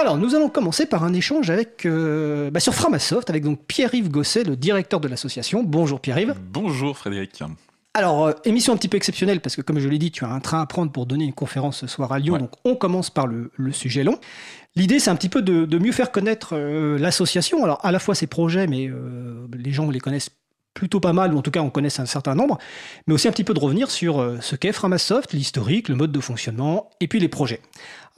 Alors, nous allons commencer par un échange avec, euh, bah, sur Framasoft avec donc Pierre-Yves Gosset, le directeur de l'association. Bonjour Pierre-Yves. Bonjour Frédéric. Alors, euh, émission un petit peu exceptionnelle parce que, comme je l'ai dit, tu as un train à prendre pour donner une conférence ce soir à Lyon. Donc, on commence par le, sujet long. L'idée, c'est un petit peu de, mieux faire connaître euh, l'association. Alors, à la fois ses projets, mais les gens les connaissent plutôt pas mal, ou en tout cas on connaisse un certain nombre, mais aussi un petit peu de revenir sur ce qu'est Framasoft, l'historique, le mode de fonctionnement, et puis les projets.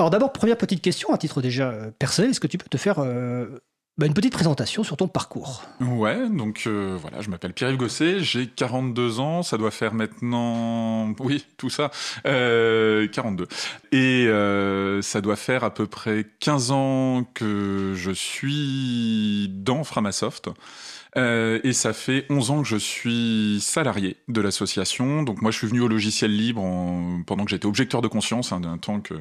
Alors d'abord, première petite question, à titre déjà euh, personnel, est-ce que tu peux te faire euh, bah, une petite présentation sur ton parcours? Ouais, donc euh, voilà, je m'appelle Pierre-Yves Gosset, j'ai 42 ans, ça doit faire maintenant, oui, tout ça, 42. Et ça doit faire à peu près 15 ans que je suis dans Framasoft. et ça fait 11 ans que je suis salarié de l'association. Donc moi, je suis venu au logiciel libre pendant que j'étais objecteur de conscience, hein, d'un temps que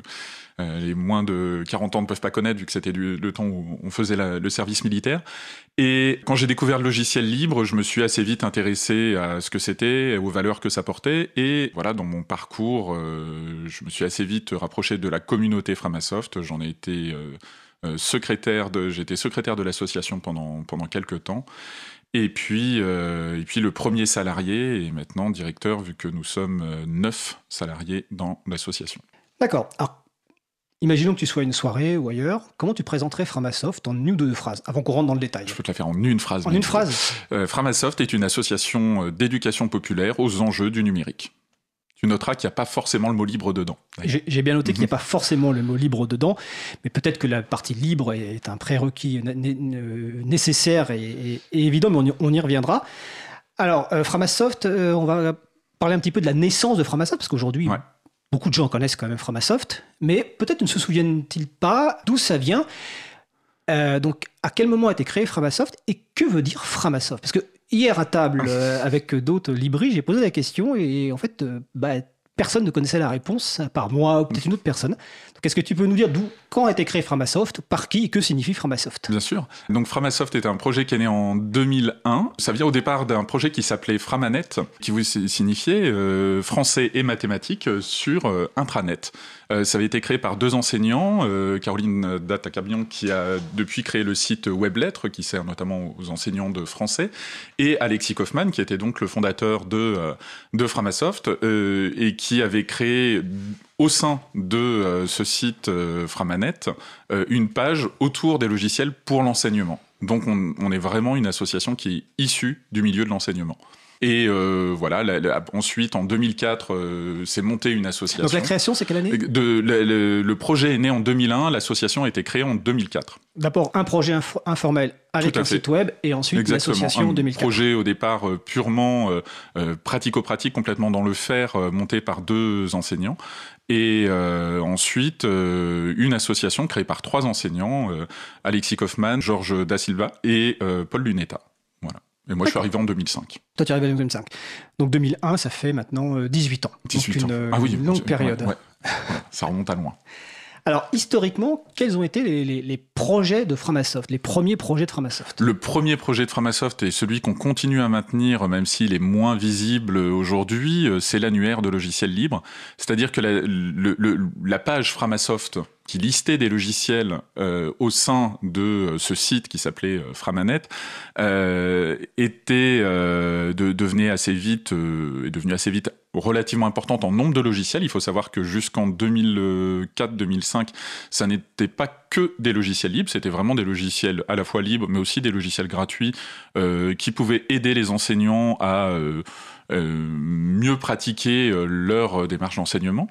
euh, les moins de 40 ans ne peuvent pas connaître vu que c'était le temps où on faisait le service militaire. Et quand j'ai découvert le logiciel libre, je me suis assez vite intéressé à ce que c'était, aux valeurs que ça portait. Et voilà, dans mon parcours, euh, je me suis assez vite rapproché de la communauté Framasoft. J'en ai été euh, secrétaire de, j'étais secrétaire de l'association pendant pendant quelques temps. Et puis, et puis le premier salarié et maintenant directeur, vu que nous sommes neuf salariés dans l'association. D'accord. Alors, Imaginons que tu sois à une soirée ou ailleurs, comment tu présenterais Framasoft en une ou deux phrases, avant qu'on rentre dans le détail? Je peux te la faire en une phrase. En une phrase? Euh, Framasoft est une association euh, d'éducation populaire aux enjeux du numérique. Tu noteras qu'il n'y a pas forcément le mot libre dedans. J'ai bien noté qu'il n'y a pas forcément le mot libre dedans, mais peut-être que la partie libre est un prérequis nécessaire et, évident, mais on y, reviendra. Alors, euh, Framasoft, on va parler un petit peu de la naissance de Framasoft, parce qu'aujourd'hui, Beaucoup de gens connaissent quand même Framasoft, mais peut-être ne se souviennent-ils pas d'où ça vient. Euh, donc, à quel moment a été créé Framasoft et que veut dire Framasoft? Parce que hier à table euh, avec d'autres libris, j'ai posé la question et en fait, euh, bah, personne ne connaissait la réponse, à part moi ou peut-être une autre personne. Donc, est-ce que tu peux nous dire d'où, quand a été créé Framasoft, par qui et que signifie Framasoft? Bien sûr. Donc, Framasoft est un projet qui est né en 2001. Ça vient au départ d'un projet qui s'appelait Framanet, qui vous signifiait euh, français et mathématiques sur euh, intranet. Euh, ça avait été créé par deux enseignants, euh, Caroline Datacabion qui a depuis créé le site Weblettre qui sert notamment aux enseignants de français et Alexis Kaufmann qui était donc le fondateur euh, de Framasoft et qui avait créé au sein de ce site Framanet une page autour des logiciels pour l'enseignement. Donc on, on, est vraiment une association qui est issue du milieu de l'enseignement. Et euh, voilà, ensuite, en 2004, euh, c'est monté une association. Donc la création, c'est quelle année? De, le, projet est né en 2001, l'association a été créée en 2004. D'abord un projet informel avec un site web et ensuite l'association en 2004. Un projet au départ euh, purement pratico-pratique, complètement dans le faire, monté par deux enseignants. Et ensuite, une association créée par trois enseignants, Alexis Kaufmann, Georges Da Silva et Paul Lunetta. Et moi, je suis arrivé en 2005. Toi, tu es arrivé en 2005. Donc 2001, ça fait maintenant 18 euh, ans. 18 Donc ans. Une, ah oui, longue période. ça remonte à loin. Alors, historiquement, quels ont été les, projets de Framasoft, les premiers projets de Framasoft? Le premier projet de Framasoft et celui qu'on continue à maintenir, même s'il est moins visible aujourd'hui, euh, c'est l'annuaire de logiciels libres. C'est-à-dire que la, page Framasoft qui listait des logiciels euh, au sein de euh, ce site qui s'appelait Framanet était assez vite est devenu assez vite relativement importante en nombre de logiciels. Il faut savoir que jusqu'en 2004-2005, ça n'était pas que des logiciels libres, c'était vraiment des logiciels à la fois libres, mais aussi des logiciels gratuits qui pouvaient aider les enseignants à mieux pratiquer leur démarche d'enseignement.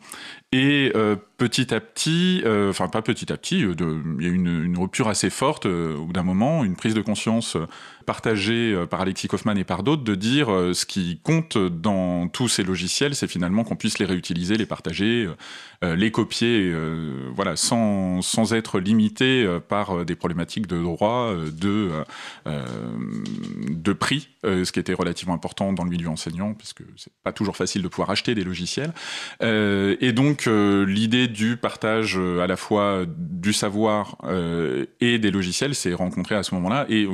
Et euh, petit à petit, euh, enfin pas petit à petit, euh, il y a eu une, rupture assez forte au bout d'un moment, une prise de conscience partagée par Alexis Kaufmann et par d'autres de dire ce qui compte dans tous ces logiciels, c'est finalement qu'on puisse les réutiliser, les partager, les copier, voilà, sans, sans être limité par des problématiques de droit, de, de prix, ce qui était relativement important dans le milieu enseignant, puisque c'est pas toujours facile de pouvoir acheter des logiciels. et donc donc euh, l'idée du partage euh, à la fois du savoir euh, et des logiciels s'est rencontrée à ce moment-là et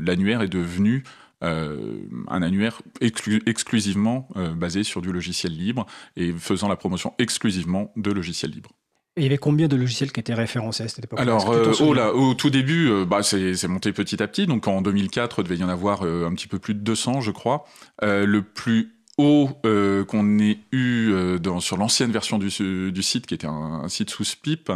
l'annuaire est devenu un annuaire exclusivement basé sur du logiciel libre et faisant la promotion exclusivement de logiciels libres. Et il y avait combien de logiciels qui étaient référencés à cette époque Alors, euh, oh là, au tout début, euh, bah, c'est monté petit à petit. Donc en 2004, il devait y en avoir euh, un petit peu plus de 200, je crois. le plus haut qu'on ait eu dans, sur l'ancienne version du, du, site, qui était un, un site sous SPIP,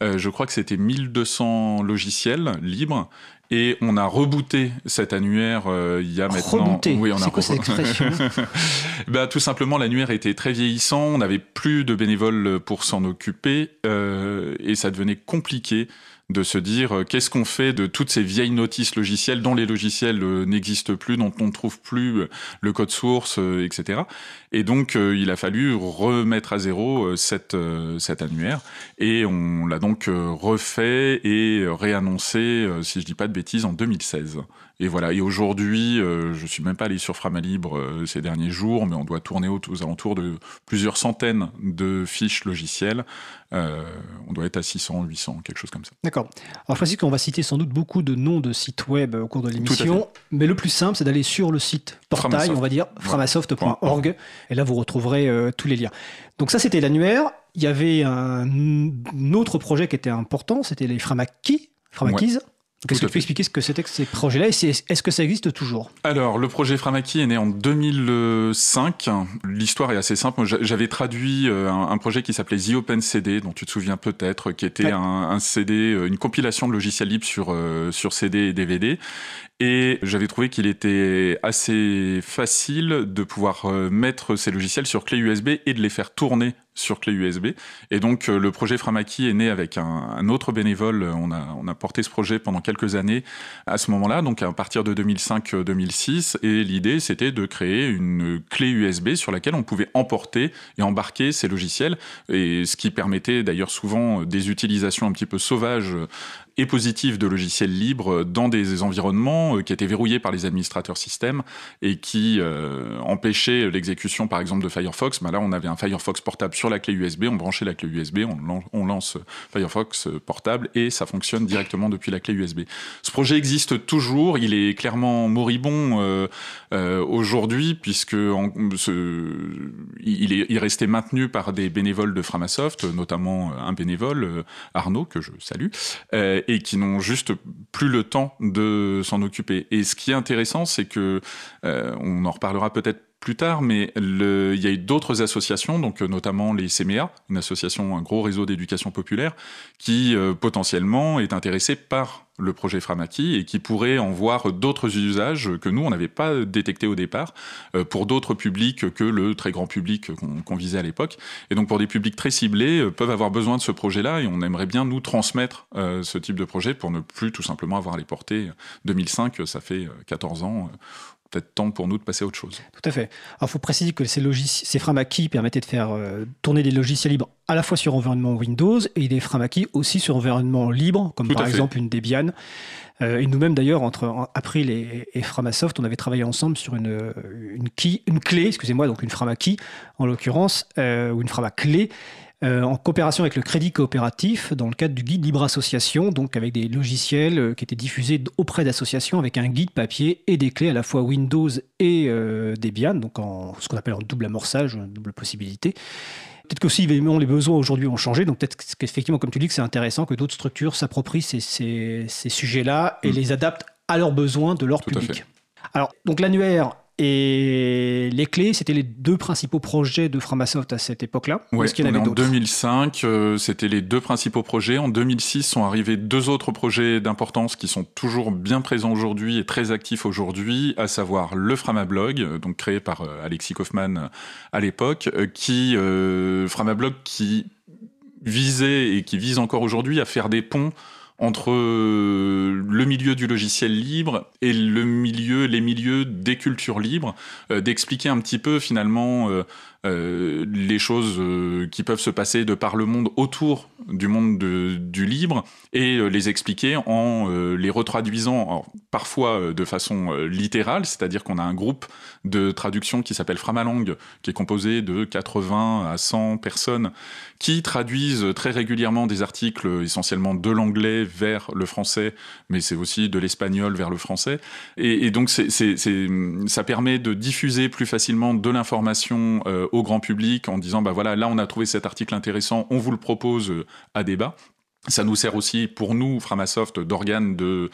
je crois que c'était 1200 logiciels libres. Et on a rebooté cet annuaire euh, il y a maintenant. Rebooté. Oui, on a quoi cette expression bah, tout simplement, l'annuaire était très vieillissant. On n'avait plus de bénévoles pour s'en occuper euh, et ça devenait compliqué de se dire euh, qu'est-ce qu'on fait de toutes ces vieilles notices logicielles dont les logiciels euh, n'existent plus, dont on ne trouve plus euh, le code source, etc. Et donc il a fallu remettre à zéro cette, cet annuaire et on l'a donc refait et réannoncé, si je dis pas de bêtises, en 2016. Et voilà. Et aujourd'hui, je suis même pas allé sur Framalibre ces derniers jours, mais on doit tourner aux, aux alentours de plusieurs centaines de fiches logicielles euh, on doit être à 600, 800, quelque chose comme ça. D'accord. Alors je précise qu'on va citer sans doute beaucoup de noms de sites web au cours de l'émission, mais le plus simple, c'est d'aller sur le site portail, on va dire, framasoft.org, et là vous retrouverez euh, tous les liens. Donc ça, c'était l'annuaire. Il y avait un, autre projet qui était important, c'était les Framakis. Framakis. Qu'est-ce que tu peux expliquer ce que c'était que ces projets-là et est-ce que ça existe toujours? Alors, le projet Framaki est né en 2005. L'histoire est assez simple. J'avais traduit euh, un projet qui s'appelait The Open CD, dont tu te souviens peut-être, qui était un, CD, euh, une compilation de logiciels libres sur, euh, sur CD et DVD. Et j'avais trouvé qu'il était assez facile de pouvoir mettre ces logiciels sur clé USB et de les faire tourner sur clé USB. Et donc euh, le projet Framaki est né avec un, autre bénévole. On a, on a porté ce projet pendant quelques années à ce moment-là, donc à partir de 2005-2006. Et l'idée, c'était de créer une clé USB sur laquelle on pouvait emporter et embarquer ces logiciels. Et ce qui permettait d'ailleurs souvent des utilisations un petit peu sauvages et positives de logiciels libres dans des environnements euh, qui étaient verrouillés par les administrateurs système et qui euh, empêchaient l'exécution par exemple de Firefox. Ben là, on avait un Firefox portable sur la clé USB, on branchait la clé USB, on, lance Firefox portable et ça fonctionne directement depuis la clé USB. Ce projet existe toujours, il est clairement moribond euh, euh, aujourd'hui puisque il est resté maintenu par des bénévoles de Framasoft, notamment un bénévole euh, Arnaud que je salue, et qui n'ont juste plus le temps de s'en occuper. Et ce qui est intéressant, c'est que on en reparlera peut-être plus tard, mais il y a eu d'autres associations, donc euh, notamment les CMEA, une association, un gros réseau d'éducation populaire, qui euh, potentiellement est intéressé par le projet Framaki et qui pourrait en voir d'autres usages que nous, on n'avait pas détectés au départ, euh, pour d'autres publics que le très grand public qu'on visait à l'époque. Et donc pour des publics très ciblés, peuvent avoir besoin de ce projet-là et on aimerait bien nous transmettre ce type de projet pour ne plus tout simplement avoir les portées. 2005, ça fait 14 ans peut-être temps pour nous de passer à autre chose. Tout à fait. Alors, il faut préciser que ces, ces permettaient de faire euh, tourner des logiciels libres à la fois sur environnement Windows et des Framaki aussi sur environnement libre, comme par exemple une Debian. Euh, et nous-mêmes, d'ailleurs, entre April et, Framasoft, on avait travaillé ensemble sur une, une, une clé, excusez-moi, donc une Framaki en l'occurrence, euh, ou une Framaclé, euh, en coopération avec le Crédit Coopératif dans le cadre du guide Libre Association, donc avec des logiciels euh, qui étaient diffusés auprès d'associations avec un guide papier et des clés à la fois Windows et euh, Debian, donc en ce qu'on appelle en double amorçage, double possibilité. Peut-être qu'aussi les besoins aujourd'hui ont changé, donc peut-être qu'effectivement, comme tu dis, que c'est intéressant que d'autres structures s'approprient ces, sujets-là et mm. les adaptent à leurs besoins de leur public. Alors, donc l'annuaire et les clés, c'était les deux principaux projets de Framasoft à cette époque-là. Est-ce qu'il y en avait En 2005, euh, c'était les deux principaux projets. En 2006 sont arrivés deux autres projets d'importance qui sont toujours bien présents aujourd'hui et très actifs aujourd'hui, à savoir le Framablog, euh, donc créé par euh, Alexis Kaufmann à l'époque, qui Framablog qui visait et qui vise encore aujourd'hui à faire des ponts entre euh, le milieu du logiciel libre et le milieu, les milieux des cultures libres, euh, d'expliquer un petit peu finalement euh, les choses qui peuvent se passer de par le monde autour du monde du libre et les expliquer en les retraduisant parfois de façon littérale, c'est-à-dire qu'on a un groupe de traduction qui s'appelle Framalang, qui est composé de 80 à 100 personnes qui traduisent très régulièrement des articles essentiellement de l'anglais vers le français, mais c'est aussi de l'espagnol vers le français. Et, donc ça permet de diffuser plus facilement de l'information au grand public en disant bah voilà là on a trouvé cet article intéressant, on vous le propose à débat. Ça nous sert aussi pour nous Framasoft d'organe de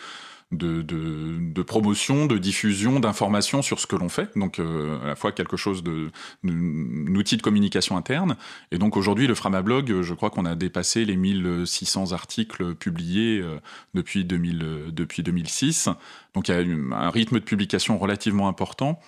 de, promotion, de diffusion, d'information sur ce que l'on fait. Donc euh, à la fois quelque chose de, de communication interne. Et donc aujourd'hui, le Framablog, je crois qu'on a dépassé les 1600 articles publiés euh, depuis, 2000, depuis 2006. Donc il y a un rythme de publication relativement important.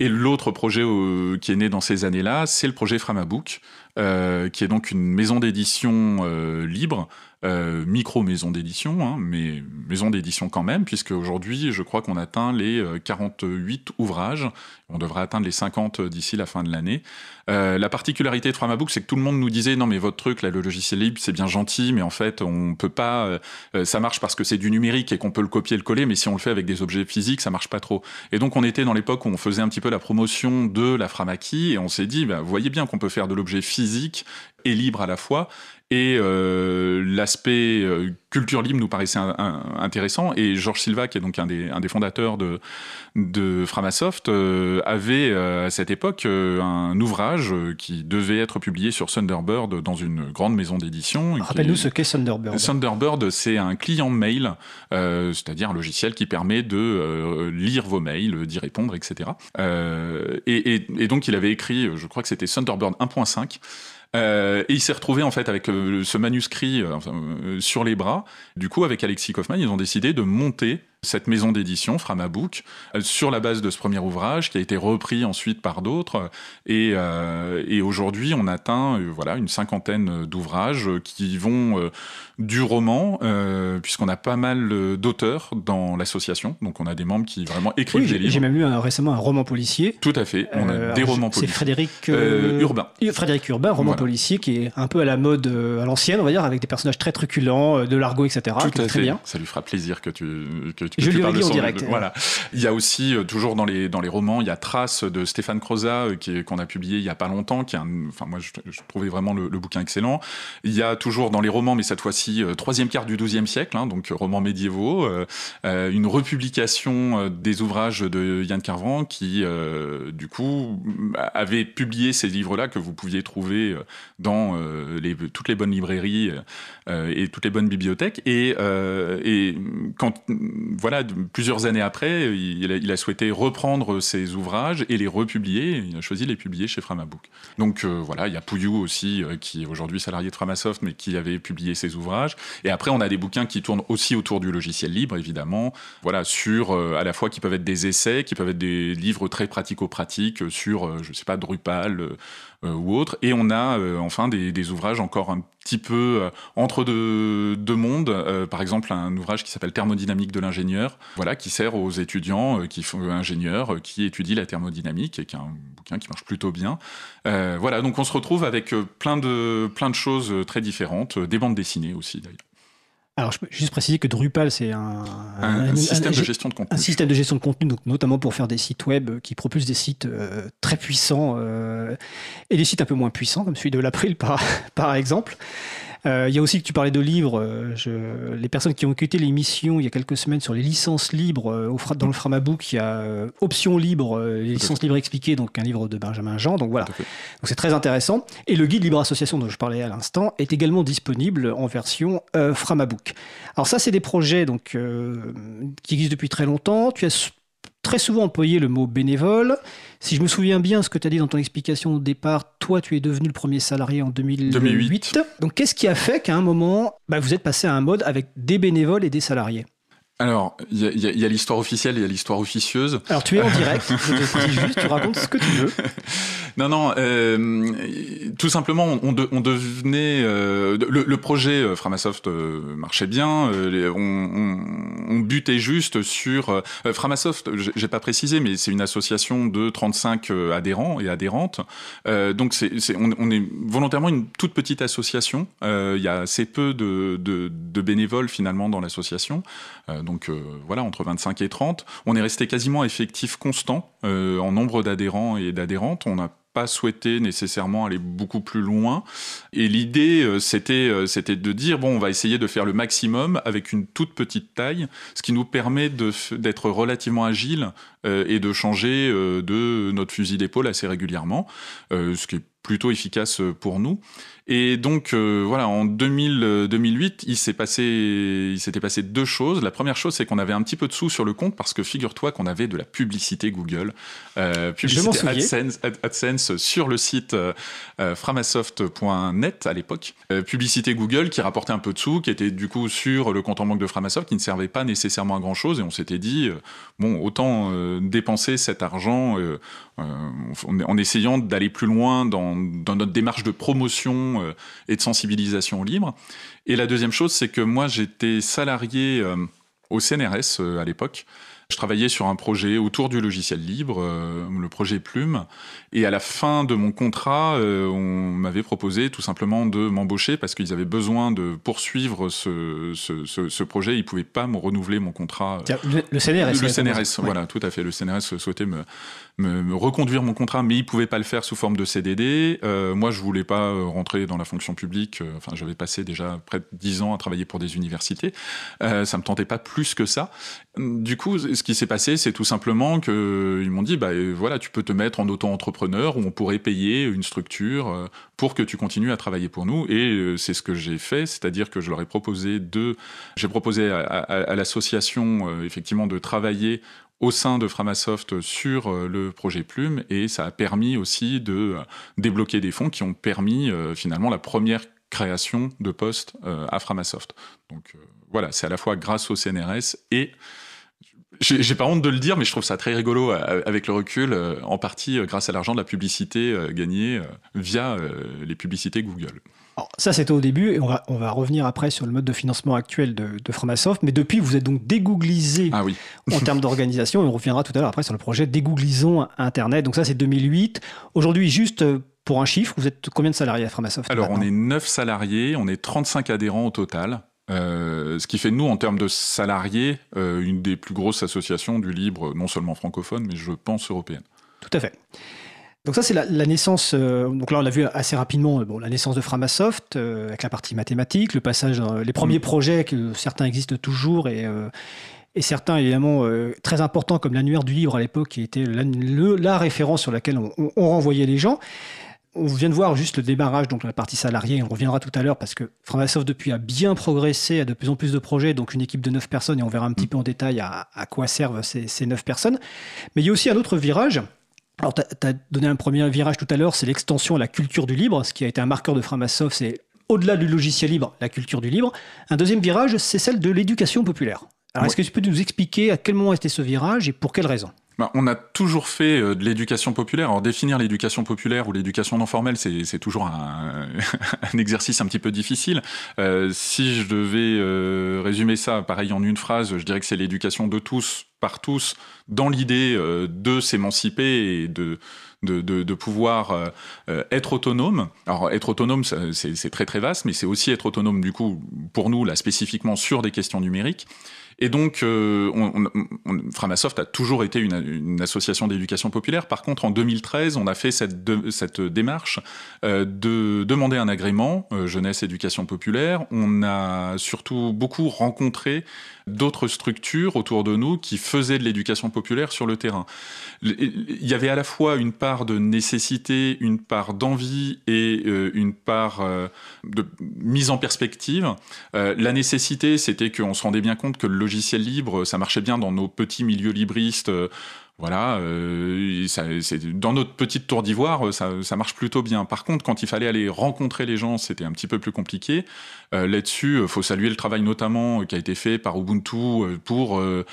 Et l'autre projet euh, qui est né dans ces années-là, c'est le projet Framabook, euh, qui est donc une maison d'édition euh, libre, euh, micro-maison d'édition, hein, mais maison d'édition quand même, puisque aujourd'hui, je crois qu'on atteint les 48 ouvrages. On devrait atteindre les 50 d'ici la fin de l'année. la particularité de Framabook, c'est que tout le monde nous disait non mais votre truc, le logiciel libre, c'est bien gentil, mais en fait, on peut pas. ça marche parce que c'est du numérique et qu'on peut le copier, le coller, mais si on le fait avec des objets physiques, ça marche pas trop. Et donc, on était dans l'époque où on faisait un petit peu la promotion de la Framaki, et on s'est dit, bah, vous voyez bien qu'on peut faire de l'objet physique physique et libre à la fois. Et euh, l'aspect euh, culture libre nous paraissait intéressant. Et Georges Silva, qui est donc un des, un des fondateurs de, de Framasoft, euh, avait à cette époque un ouvrage qui devait être publié sur Thunderbird dans une grande maison d'édition. Rappelle-nous ce qu'est Thunderbird. Thunderbird, c'est un client mail, c'est-à-dire un logiciel qui permet de lire vos mails, d'y répondre, etc. Et, et, et, donc il avait écrit, je crois que c'était Thunderbird 1.5. Euh, et il s'est retrouvé en fait avec euh, ce manuscrit euh, sur les bras. Du coup, avec Alexis Kaufman, ils ont décidé de monter cette maison d'édition, Framabook, sur la base de ce premier ouvrage qui a été repris ensuite par d'autres. Et, et aujourd'hui, on atteint voilà une cinquantaine d'ouvrages qui vont du roman, puisqu'on a pas mal d'auteurs dans l'association. Donc on a des membres qui vraiment écrivent des livres. J'ai même lu récemment un roman policier. Tout à fait. On a des romans policiers. C'est Frédéric Urbain. Frédéric Urbain, roman policier qui est un peu à la mode, euh, à l'ancienne, on va dire, avec des personnages très truculents, euh, de l'argot, etc. Tout à très bien. Ça lui fera plaisir que tu, que, Je lui parles en direct. voilà. Il y a aussi, euh, toujours dans les, dans les romans, il y a Trace de Stéphane Croza qu'on a publié il y a pas longtemps, qui est un, enfin, moi, je, trouvais vraiment le, bouquin excellent. Il y a toujours dans les romans, mais cette fois-ci, troisième quart du XIIe siècle, hein, donc romans médiévaux, une republication des ouvrages de Yann Carvan qui, du coup, avait publié ces livres-là que vous pouviez trouver dans euh, les, toutes les bonnes librairies euh, et toutes les bonnes bibliothèques. Et, euh, et quand, voilà, plusieurs années après, il a, souhaité reprendre ces ouvrages et les republier. Il a choisi de les publier chez Framabook. Donc voilà, il y a Pouillou aussi, qui est aujourd'hui salarié de Framasoft, mais qui avait publié ses ouvrages. Et après, on a des bouquins qui tournent aussi autour du logiciel libre, évidemment. Voilà, sur à la fois qui peuvent être des essais, qui peuvent être des livres très pratico-pratiques sur, je sais pas, Drupal, euh, ou autre. Et on a euh, enfin des, ouvrages encore un petit peu euh, entre deux, deux mondes. par exemple, un ouvrage qui s'appelle Thermodynamique de l'ingénieur, voilà, qui sert aux étudiants qui font ingénieurs, qui étudient la thermodynamique et qui est un bouquin qui marche plutôt bien. voilà, donc on se retrouve avec plein de plein de choses très différentes, des bandes dessinées aussi d'ailleurs. Alors, je peux juste préciser que Drupal, c'est un, un, système de gestion de contenu. Un système de gestion de contenu, donc notamment pour faire des sites web qui propulsent des sites euh, très puissants euh, et des sites un peu moins puissants, comme celui de l'April par, par exemple. Euh, il y a aussi que tu parlais de livres. Euh, je, les personnes qui ont écouté l'émission il y a quelques semaines sur les licences libres euh, au, dans le Framabook, il y a Options libres, les licences libres expliquées, donc un livre de Benjamin Jean. Donc voilà. Donc c'est très intéressant. Et le guide Libre Association dont je parlais à l'instant est également disponible en version Framabook. Alors ça, c'est des projets donc qui existent depuis très longtemps. Tu as très souvent employé le mot bénévole. Si je me souviens bien ce que tu as dit dans ton explication au départ, toi tu es devenu le premier salarié en 2008. Donc qu'est-ce qui a fait qu'à un moment, bah, vous êtes passé à un mode avec des bénévoles et des salariés? Alors, il y a, l'histoire officielle, il y a l'histoire officieuse. Alors, tu es en direct, je te juste, tu racontes ce que tu veux. Non, non, euh, tout simplement, on, on devenait... Euh, le, projet euh, Framasoft marchait bien, on, on, on, butait juste sur... Framasoft, j'ai pas précisé, mais c'est une association de 35 adhérents et adhérentes. donc, c'est, on, on, est volontairement une toute petite association. Il y a assez peu de, de, de bénévoles, finalement, dans l'association donc euh, voilà, entre 25 et 30. On est resté quasiment effectif constant euh, en nombre d'adhérents et d'adhérentes. On a pas souhaité nécessairement aller beaucoup plus loin. Et l'idée, euh, c'était, de dire, bon, on va essayer de faire le maximum avec une toute petite taille, ce qui nous permet d'être relativement agile et de changer de notre fusil d'épaule assez régulièrement, ce qui est plutôt efficace pour nous. Et donc euh, voilà, en 2000, 2008, euh, il s'est passé, il s'était passé deux choses. La première chose, c'est qu'on avait un petit peu de sous sur le compte parce que figure-toi qu'on avait de la publicité Google, euh, publicité AdSense, AdSense, sur le site euh, framasoft.net à l'époque. publicité Google qui rapportait un peu de sous, qui était du coup sur le compte en banque de Framasoft, qui ne servait pas nécessairement à grand chose. Et on s'était dit, bon, autant dépenser cet argent en, essayant d'aller plus loin dans, dans notre démarche de promotion euh, et de sensibilisation au libre. Et la deuxième chose, c'est que moi, j'étais salarié euh, au CNRS euh, à l'époque. Je travaillais sur un projet autour du logiciel libre, le projet Plume. Et à la fin de mon contrat, on m'avait proposé tout simplement de m'embaucher parce qu'ils avaient besoin de poursuivre ce, ce, projet. Ils ne pouvaient pas me renouveler mon contrat. Le, CNRS. Le CNRS, voilà, tout à fait. Le CNRS souhaitait me, me, reconduire mon contrat, mais il pouvait pas le faire sous forme de CDD. Euh, moi, je voulais pas euh, rentrer dans la fonction publique. Euh, enfin, j'avais passé déjà près de dix ans à travailler pour des universités. Euh, ça me tentait pas plus que ça. Du coup, ce qui s'est passé, c'est tout simplement que ils m'ont dit, bah voilà, tu peux te mettre en auto-entrepreneur où on pourrait payer une structure pour que tu continues à travailler pour nous. Et c'est ce que j'ai fait, c'est-à-dire que je leur ai proposé de, j'ai proposé à, à l'association effectivement de travailler au sein de Framasoft sur euh, le projet Plume et ça a permis aussi de euh, débloquer des fonds qui ont permis euh, finalement la première création de postes à Framasoft. Donc voilà, c'est à la fois grâce au CNRS et j'ai pas honte de le dire, mais je trouve ça très rigolo avec le recul, en partie grâce à l'argent de la publicité gagnée via les publicités Google ça, c'était au début, et on va, on va, revenir après sur le mode de financement actuel de, de Framasoft. Mais depuis, vous êtes donc dégooglisé ah oui. en termes d'organisation, et on reviendra tout à l'heure après sur le projet Dégooglisons Internet. Donc ça, c'est 2008. Aujourd'hui, juste euh, pour un chiffre, vous êtes combien de salariés à Framasoft Alors, on est 9 salariés, on est 35 adhérents au total. Euh, ce qui fait de nous, en termes de salariés, euh, une des plus grosses associations du libre, non seulement francophone, mais je pense européenne. Tout à fait. Donc ça, c'est la, naissance, euh, donc là on l'a vu assez rapidement, euh, bon, la naissance de Framasoft, euh, avec la partie mathématique, le passage, les premiers mm. projets, que certains existent toujours, et, et certains évidemment très importants, comme l'annuaire du livre à l'époque, qui était la, la, référence sur laquelle on, on, renvoyait les gens. On vient de voir juste le débarrage, donc la partie salariée, on reviendra tout à l'heure, parce que Framasoft depuis a bien progressé, a de plus en plus de projets, donc une équipe de 9 personnes, et on verra un petit mm. peu en détail à, à quoi servent ces, ces 9 personnes. Mais il y a aussi un autre virage, alors, tu as, donné un premier virage tout à l'heure, c'est l'extension à la culture du libre, ce qui a été un marqueur de Framasoft, c'est au-delà du logiciel libre, la culture du libre. Un deuxième virage, c'est celle de l'éducation populaire. Alors, est-ce que tu peux nous expliquer à quel moment était ce virage et pour quelles raisons bah, on a toujours fait euh, de l'éducation populaire. Alors définir l'éducation populaire ou l'éducation non formelle, c'est toujours un, un, exercice un petit peu difficile. Euh, si je devais euh, résumer ça, pareil en une phrase, je dirais que c'est l'éducation de tous par tous, dans l'idée euh, de s'émanciper et de de, de, pouvoir euh, euh, être autonome. Alors être autonome, c'est très très vaste, mais c'est aussi être autonome du coup pour nous là spécifiquement sur des questions numériques. Et donc, on, on, Framasoft a toujours été une, association d'éducation populaire. Par contre, en 2013, on a fait cette, cette démarche de demander un agrément jeunesse éducation populaire. On a surtout beaucoup rencontré d'autres structures autour de nous qui faisaient de l'éducation populaire sur le terrain. Il y avait à la fois une part de nécessité, une part d'envie et euh, une part euh, de mise en perspective. Euh, la nécessité, c'était qu'on se rendait bien compte que le logiciel libre, ça marchait bien dans nos petits milieux libristes voilà, euh, dans notre petite tour d'ivoire, ça, ça, marche plutôt bien. Par contre, quand il fallait aller rencontrer les gens, c'était un petit peu plus compliqué. Euh, Là-dessus, il faut saluer le travail notamment euh, qui a été fait par Ubuntu euh, pour euh,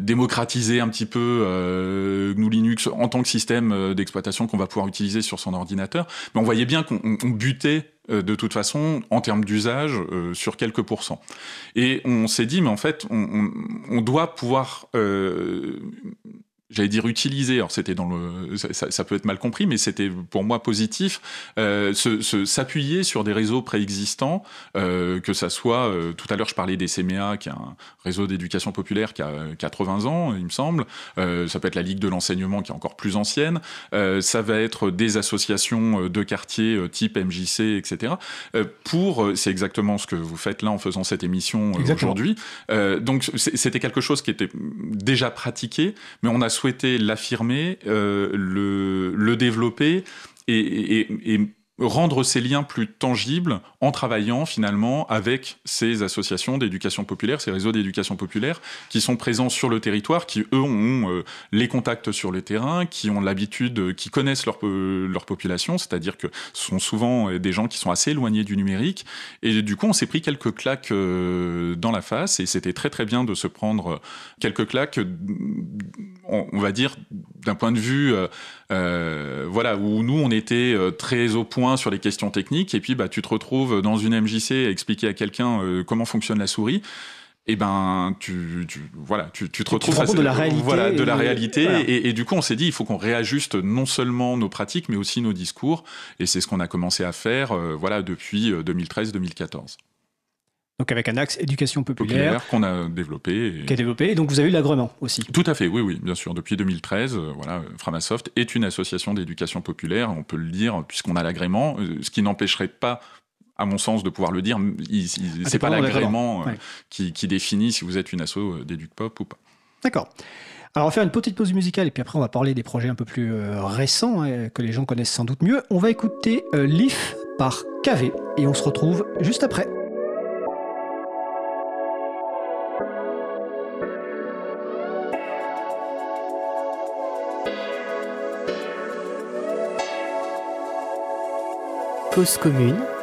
démocratiser un petit peu GNU Linux en tant que système d'exploitation qu'on va pouvoir utiliser sur son ordinateur. Mais on voyait bien qu'on butait de toute façon, en termes d'usage, euh, sur quelques pourcents. Et on s'est dit, mais en fait, on, on, on doit pouvoir euh, j'allais dire utiliser, alors c'était dans le, ça, peut être mal compris, mais c'était pour moi positif, euh, s'appuyer sur des réseaux préexistants, euh, que ça soit, euh, tout à l'heure je parlais des CMA, qui est un réseau d'éducation populaire qui a 80 ans, il me semble, euh, ça peut être la Ligue de l'enseignement qui est encore plus ancienne, euh, ça va être des associations de quartier type MJC, etc. pour, c'est exactement ce que vous faites là en faisant cette émission aujourd'hui. donc c'était quelque chose qui était déjà pratiqué, mais on a souhaité l'affirmer, euh, le, développer et rendre ces liens plus tangibles en travaillant finalement avec ces associations d'éducation populaire, ces réseaux d'éducation populaire qui sont présents sur le territoire, qui eux ont euh, les contacts sur le terrain, qui ont l'habitude, euh, qui connaissent leur, leur population, c'est-à-dire que ce sont souvent euh, des gens qui sont assez éloignés du numérique. Et du coup, on s'est pris quelques claques dans la face et c'était très très bien de se prendre quelques claques, on, va dire, d'un point de vue, voilà, où nous on était très au point sur les questions techniques, et puis bah, tu te retrouves dans une MJC à expliquer à quelqu'un euh, comment fonctionne la souris. Et eh ben, tu, voilà, tu, te retrouves à, de la réalité, voilà, de la réalité, et, du coup, on s'est dit, il faut qu'on réajuste non seulement nos pratiques, mais aussi nos discours, et c'est ce qu'on a commencé à faire, euh, voilà, depuis 2013-2014. Euh, donc avec un axe éducation populaire, qu'on a développé. Qui a développé, et donc vous avez eu l'agrément aussi. Tout à fait, oui, oui, bien sûr. Depuis 2013, euh, voilà, Framasoft est une association d'éducation populaire, on peut le dire, puisqu'on a l'agrément, euh, ce qui n'empêcherait pas à mon sens, de pouvoir le dire. Ah, c'est pas l'agrément euh, qui, définit si vous êtes une asso d'éduc-pop ou pas. D'accord. Alors on va faire une petite pause musicale et puis après on va parler des projets un peu plus récents hein, que les gens connaissent sans doute mieux. On va écouter Leaf par KV et on se retrouve juste après. Cause commune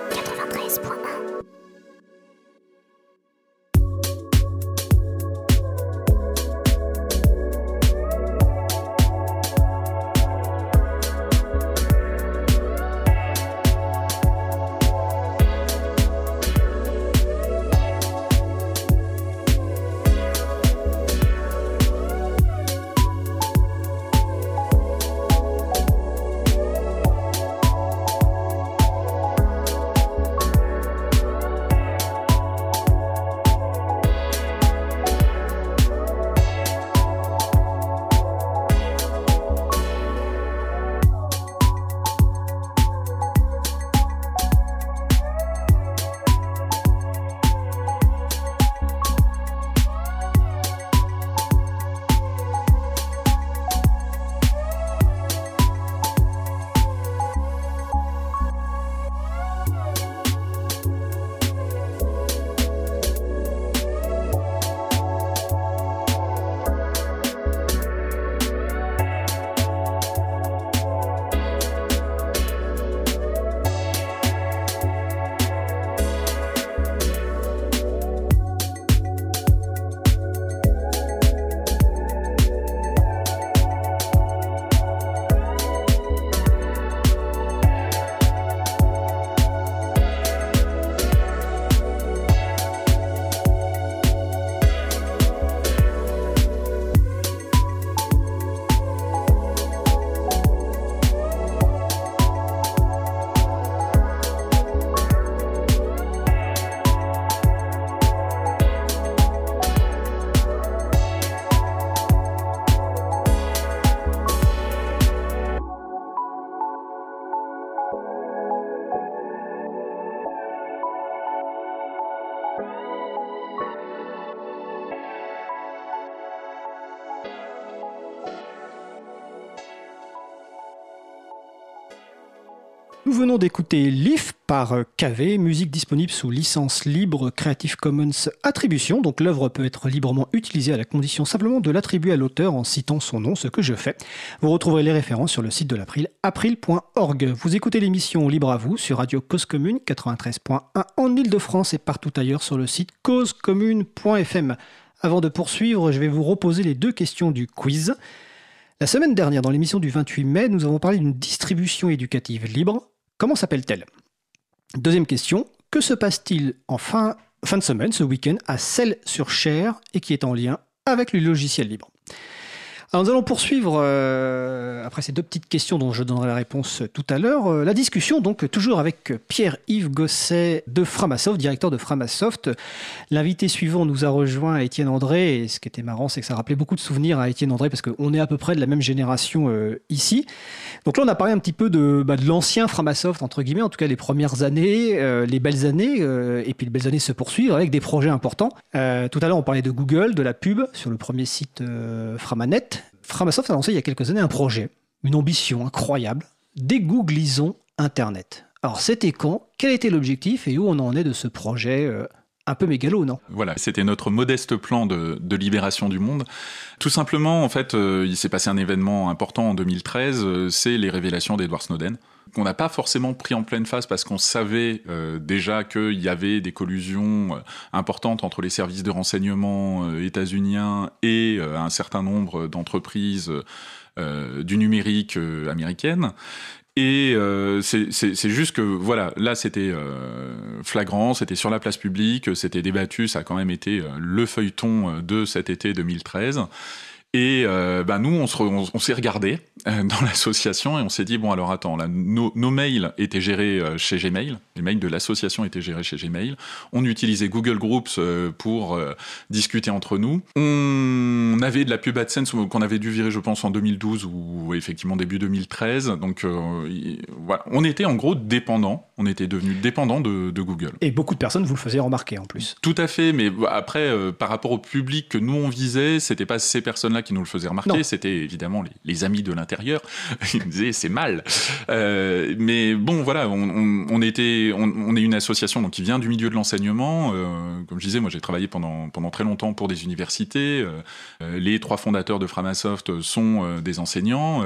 Nous venons d'écouter Leaf par KV, musique disponible sous licence libre Creative Commons Attribution. Donc l'œuvre peut être librement utilisée à la condition simplement de l'attribuer à l'auteur en citant son nom, ce que je fais. Vous retrouverez les références sur le site de l'April, april.org. Vous écoutez l'émission Libre à vous sur Radio Cause Commune 93.1 en Ile-de-France et partout ailleurs sur le site causecommune.fm. Avant de poursuivre, je vais vous reposer les deux questions du quiz. La semaine dernière, dans l'émission du 28 mai, nous avons parlé d'une distribution éducative libre. Comment s'appelle-t-elle? Deuxième question, que se passe-t-il en fin, fin de semaine, ce week-end, à Celles-sur-Cher et qui est en lien avec le logiciel libre? Alors nous allons poursuivre, euh, après ces deux petites questions dont je donnerai la réponse tout à l'heure, euh, la discussion, donc toujours avec Pierre-Yves Gosset de Framasoft, directeur de Framasoft. L'invité suivant nous a rejoint, Étienne André, et ce qui était marrant, c'est que ça rappelait beaucoup de souvenirs à Étienne André, parce qu'on est à peu près de la même génération euh, ici. Donc là, on a parlé un petit peu de, bah, de l'ancien Framasoft, entre guillemets, en tout cas les premières années, les belles années, et puis les belles années se poursuivent avec des projets importants. tout à l'heure, on parlait de Google, de la pub sur le premier site Framanet. Framasoft a lancé il y a quelques années un projet, une ambition incroyable, dégooglisons Internet. Alors c'était quand? Quel était l'objectif et où on en est de ce projet euh, un peu mégalo, non? Voilà, c'était notre modeste plan de, libération du monde. Tout simplement, en fait, euh, il s'est passé un événement important en 2013, euh, c'est les révélations d'Edward Snowden qu'on n'a pas forcément pris en pleine face parce qu'on savait euh, déjà qu'il y avait des collusions importantes entre les services de renseignement états-uniens et un certain nombre d'entreprises du numérique américaines. Et euh, c'est juste que, voilà, là c'était euh, flagrant, c'était sur la place publique, c'était débattu, ça a quand même été euh, le feuilleton de cet été 2013. Et euh, bah nous, on, se on, s'est regardé euh, dans l'association et on s'est dit bon alors attends, là, nos, nos mails étaient gérés euh, chez Gmail, les mails de l'association étaient gérés chez Gmail. On utilisait Google Groups euh, pour discuter entre nous. On avait de la pub AdSense qu'on avait dû virer, je pense, en 2012 ou effectivement début 2013. Donc voilà, on était en gros dépendant. On était devenu dépendant de, de, Google. Et beaucoup de personnes vous le faisaient remarquer en plus. Tout à fait, mais après, par rapport au public que nous on visait, c'était pas ces personnes-là qui nous le faisaient remarquer, c'était évidemment les, amis de l'intérieur. Ils me disaient c'est mal. Euh, mais bon, voilà, on, était, on, est une association donc, qui vient du milieu de l'enseignement. Euh, comme je disais, moi j'ai travaillé pendant, pendant très longtemps pour des universités. Euh, les trois fondateurs de Framasoft sont des enseignants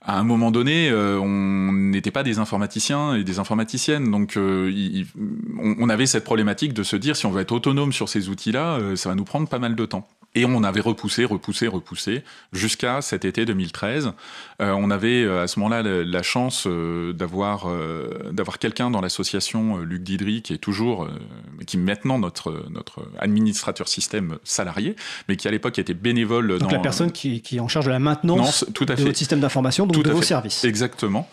à un moment donné, on n'était pas des informaticiens et des informaticiennes, donc on, avait cette problématique de se dire si on veut être autonome sur ces outils-là, ça va nous prendre pas mal de temps. Et on avait repoussé, repoussé, repoussé, jusqu'à cet été 2013. Euh, on avait euh, à ce moment-là la, chance euh, d'avoir d'avoir quelqu'un dans l'association, Luc Didry, qui est toujours, qui est maintenant notre notre administrateur système salarié, mais qui à l'époque était bénévole. Donc la personne qui, qui, est en charge de la maintenance tout à de votre système d'information, donc de vos services. Exactement.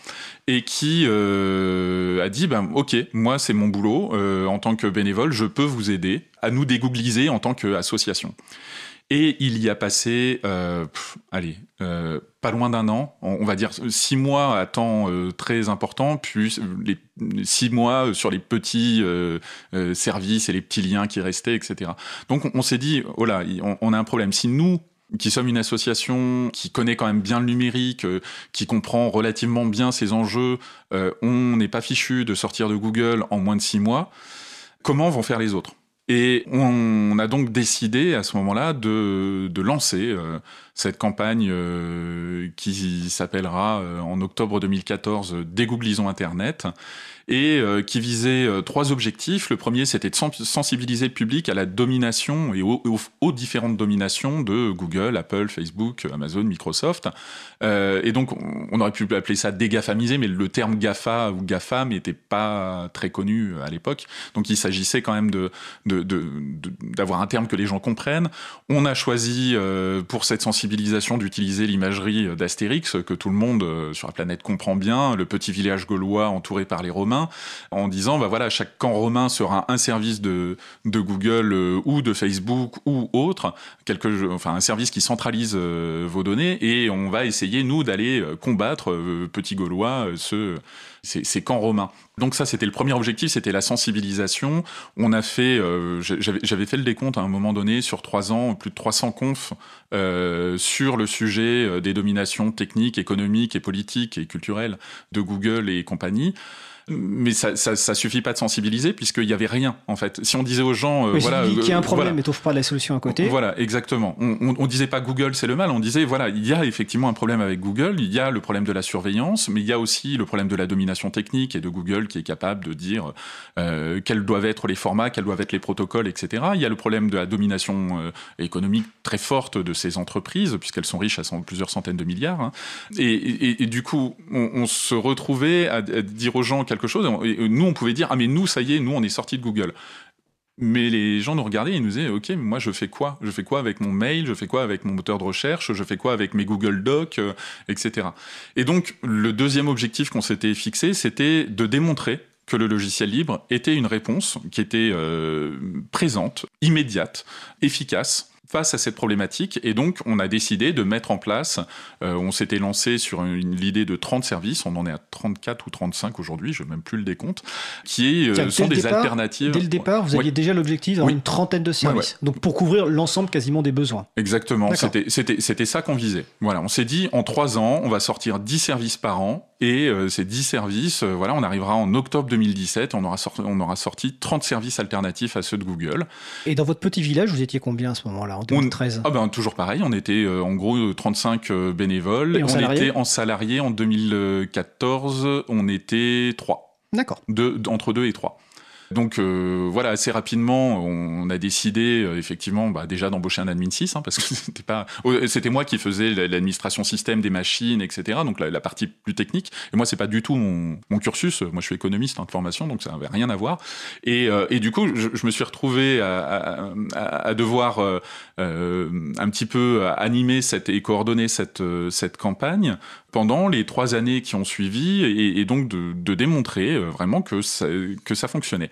Et qui a dit, ben ok, moi c'est mon boulot en tant que bénévole, je peux vous aider à nous dégoogliser en tant qu'association. Et il y a passé, euh, allez, euh, pas loin d'un an, on, va dire six mois à temps euh, très important, puis six mois sur les petits services et les petits liens qui restaient, etc. Donc on, s'est dit, oh là, on, a un problème. Si nous, qui sommes une association qui connaît quand même bien le numérique, qui comprend relativement bien ses enjeux, on n'est pas fichu de sortir de Google en moins de six mois, comment vont faire les autres? Et on a donc décidé à ce moment-là de, de lancer euh, cette campagne euh, qui s'appellera euh, en octobre 2014 Dégooglisons Internet et euh, qui visait euh, trois objectifs. Le premier, c'était de sensibiliser le public à la domination et aux, différentes dominations de Google, Apple, Facebook, Amazon, Microsoft. Euh, et donc, on aurait pu appeler ça dégafamiser, mais le terme GAFA ou GAFAM n'était pas très connu à l'époque. Donc, il s'agissait quand même d'avoir un terme que les gens comprennent. On a choisi pour cette d'utiliser l'imagerie d'Astérix, que tout le monde sur la planète comprend bien, le petit village gaulois entouré par les Romains en disant bah voilà chaque camp romain sera un service de, de Google euh, ou de Facebook ou autre, quelque, enfin un service qui centralise euh, vos données et on va essayer nous d'aller euh, combattre petit gaulois ce ces, camps romains. Donc ça, c'était le premier objectif, c'était la sensibilisation. On a fait, j'avais fait le décompte à un moment donné sur trois ans, plus de 300 confs sur le sujet des dominations techniques, économiques et politiques et culturelles de Google et compagnie mais ça, ça, ça, suffit pas de sensibiliser puisqu'il y avait rien en fait. Si on disait aux gens, euh, voilà, qu'il y a un problème, mais t'offres pas la solution à côté. Voilà, exactement. On, on, on, disait pas Google c'est le mal, on disait voilà, il y a effectivement un problème avec Google, il y a le problème de la surveillance, mais il y a aussi le problème de la domination technique et de Google qui est capable de dire euh, quels doivent être les formats, quels doivent être les protocoles, etc. Il y a le problème de la domination euh, économique très forte de ces entreprises puisqu'elles sont riches à plusieurs centaines de milliards. Hein. Et, et, et, du coup, on, on se retrouvait à, à dire aux gens chose. Nous, on pouvait dire ah mais nous, ça y est, nous, on est sorti de Google. Mais les gens nous regardaient et nous disaient, OK, moi je fais quoi? Je fais quoi avec mon mail? Je fais quoi avec mon moteur de recherche? Je fais quoi avec mes Google Docs, euh, etc. Et donc, le deuxième objectif qu'on s'était fixé, c'était de démontrer que le logiciel libre était une réponse qui était euh, présente, immédiate, efficace face à cette problématique. Et donc on a décidé de mettre en place, euh, on s'était lancé sur l'idée de 30 services, on en est à 34 ou 35 aujourd'hui, je ne même plus le décompte, qui euh, sont des alternatives. Dès le départ, vous aviez déjà l'objectif d'avoir une trentaine de services, donc pour couvrir l'ensemble quasiment des besoins. Exactement, c'était ça qu'on visait. Voilà, on s'est dit en trois ans, on va sortir 10 services par an. Et euh, ces 10 services, voilà, on arrivera en octobre 2017, on aura, sorti, on aura sorti 30 services alternatifs à ceux de Google. Et dans votre petit village, vous étiez combien à ce moment-là? En 2013 ah ben, Toujours pareil, on était euh, en gros 35 euh, bénévoles. on était en salarié en 2014, on était 3. D'accord. Entre 2 et 3. Donc euh, voilà, assez rapidement, on a décidé euh, effectivement bah, déjà d'embaucher un admin 6, hein, parce que c'était pas, oh, c'était moi qui faisais l'administration système des machines, etc. Donc la, partie plus technique. Et moi, c'est pas du tout mon, cursus. Moi, je suis économiste en de formation, donc ça n'avait rien à voir. Et, euh, du coup, je, me suis retrouvé à, devoir un petit peu animer cette, et coordonner cette, cette campagne pendant les trois années qui ont suivi et, donc de, démontrer vraiment que ça fonctionnait.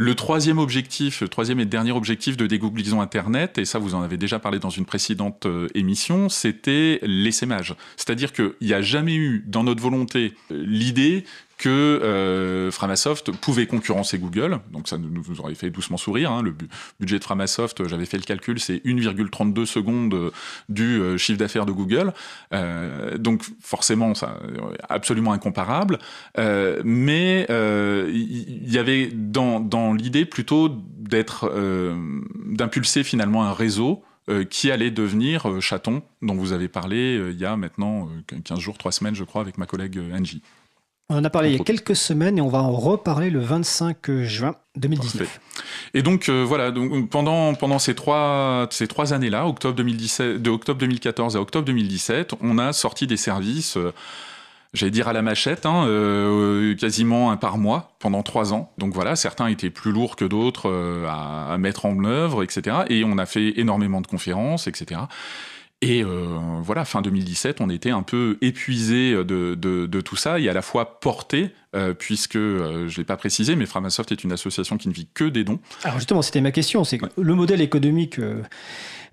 Le troisième objectif, le troisième et dernier objectif de dégooglisons Internet, et ça vous en avez déjà parlé dans une précédente euh, émission, c'était l'essaimage. C'est-à-dire qu'il n'y a jamais eu dans notre volonté euh, l'idée que euh, Framasoft pouvait concurrencer Google. Donc ça nous aurait fait doucement sourire. Hein. Le budget de Framasoft, j'avais fait le calcul, c'est 1,32 secondes du euh, chiffre d'affaires de Google. Euh, donc forcément, absolument incomparable. Euh, mais euh, il y, avait dans, dans l'idée plutôt d'être d'impulser finalement un réseau qui allait devenir Chaton, dont vous avez parlé il y a maintenant 15 jours, 3 semaines, je crois, avec ma collègue Angie. On en a parlé il y a quelques semaines et on va en reparler le 25 juin 2019. Et donc euh, voilà, donc, pendant, pendant ces trois, ces trois années-là, octobre 2017, de octobre 2014 à octobre 2017, on a sorti des services, euh, j'allais dire à la machette, hein, euh, quasiment un par mois pendant trois ans. Donc voilà, certains étaient plus lourds que d'autres à, à, mettre en œuvre, etc. Et on a fait énormément de conférences, etc. Et euh, voilà, fin 2017, on était un peu épuisé de, de, de, tout ça et à la fois porté, euh, puisque euh, je ne l'ai pas précisé, mais Framasoft est une association qui ne vit que des dons. Alors justement, c'était ma question, c'est que le modèle économique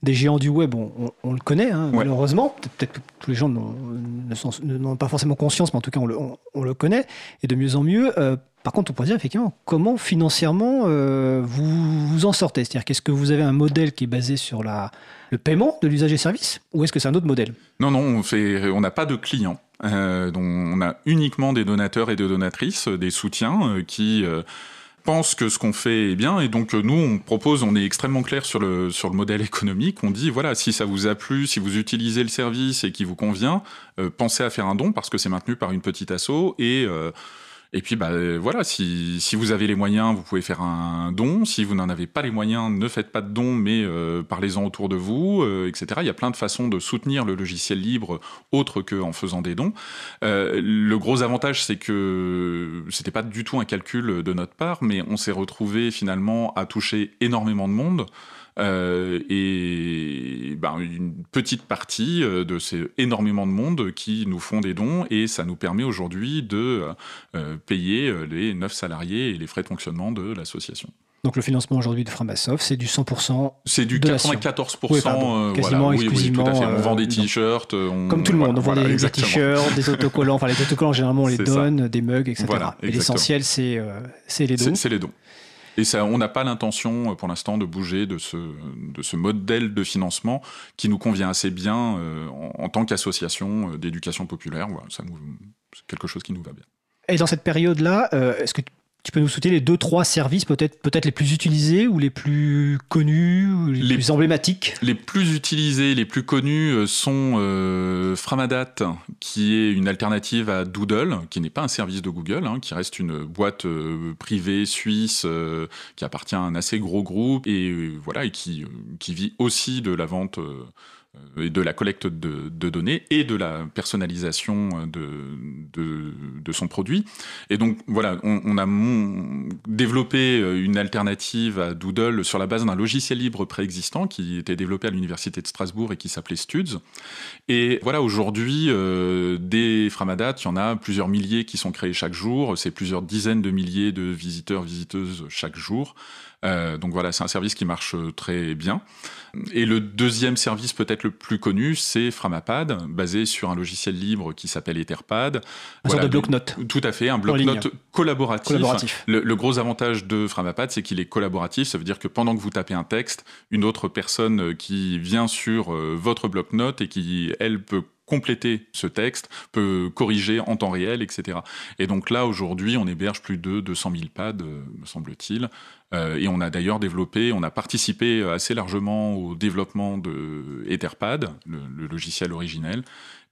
des géants du web, on, on, le connaît, hein, malheureusement. Peut-être que tous les gens n'en ont pas forcément conscience, mais en tout cas, on le, on, le connaît, et de mieux en mieux. Par contre, on pourrait dire effectivement comment financièrement vous vous en sortez? C'est-à-dire qu'est-ce que vous avez un modèle qui est basé sur la le paiement de l'usage des services Ou est-ce que c'est un autre modèle? Non, non, on n'a pas de clients. Euh, on a uniquement des donateurs et des donatrices, des soutiens euh, qui euh, pensent que ce qu'on fait est bien. Et donc nous, on propose, on est extrêmement clair sur le, sur le modèle économique. On dit, voilà, si ça vous a plu, si vous utilisez le service et qui vous convient, pensez à faire un don parce que c'est maintenu par une petite asso et et puis, bah, euh, voilà, si, vous avez les moyens, vous pouvez faire un don. Si vous n'en avez pas les moyens, ne faites pas de don, mais euh, parlez-en autour de vous, euh, etc. Il y a plein de façons de soutenir le logiciel libre autre qu'en faisant des dons. le gros avantage, c'est que c'était pas du tout un calcul de notre part, mais on s'est retrouvé finalement à toucher énormément de monde. Euh, et ben, une petite partie euh, de ces énormément de monde qui nous font des dons et ça nous permet aujourd'hui de euh, payer les 9 salariés et les frais de fonctionnement de l'association. Donc le financement aujourd'hui de Framasoft, c'est du 100%. C'est du 94%. quasiment exclusivement. On vend des t-shirts. Comme tout le monde, on vend des, t-shirts, des autocollants. Enfin, les autocollants, généralement, on les donne, des mugs, etc. et l'essentiel, c'est les dons. C'est les dons. Et ça, on n'a pas l'intention euh, pour l'instant de bouger de ce, modèle de financement qui nous convient assez bien euh, en, tant qu'association euh, d'éducation populaire. Voilà, c'est quelque chose qui nous va bien. Et dans cette période-là, est-ce que tu peux nous citer les deux, trois services peut-être peut les plus utilisés ou les plus connus, ou les, plus emblématiques? Les plus utilisés, les plus connus euh, sont euh, Framadat, qui est une alternative à Doodle, qui n'est pas un service de Google, hein, qui reste une boîte euh, privée suisse qui appartient à un assez gros groupe et voilà et qui, qui vit aussi de la vente et de la collecte de, données et de la personnalisation de, de, son produit. Et donc voilà, on, a développé une alternative à Doodle sur la base d'un logiciel libre préexistant qui était développé à l'université de Strasbourg et qui s'appelait Studs. Et voilà, aujourd'hui, euh, des Framadat, il y en a plusieurs milliers qui sont créés chaque jour. C'est plusieurs dizaines de milliers de visiteurs, visiteuses chaque jour. Euh, donc voilà, c'est un service qui marche euh, très bien. Et le deuxième service peut-être le plus connu, c'est Framapad, basé sur un logiciel libre qui s'appelle Etherpad. Un voilà, de bloc-notes. Tout à fait, un bloc-notes collaboratif. Le, gros avantage de Framapad, c'est qu'il est collaboratif. Ça veut dire que pendant que vous tapez un texte, une autre personne euh, qui vient sur votre bloc-notes et qui, elle, peut compléter ce texte, peut corriger en temps réel, etc. Et donc là, aujourd'hui, on héberge plus de 200 000 pads, me semble-t-il, et on a d'ailleurs développé, on a participé assez largement au développement de Etherpad, le, logiciel originel,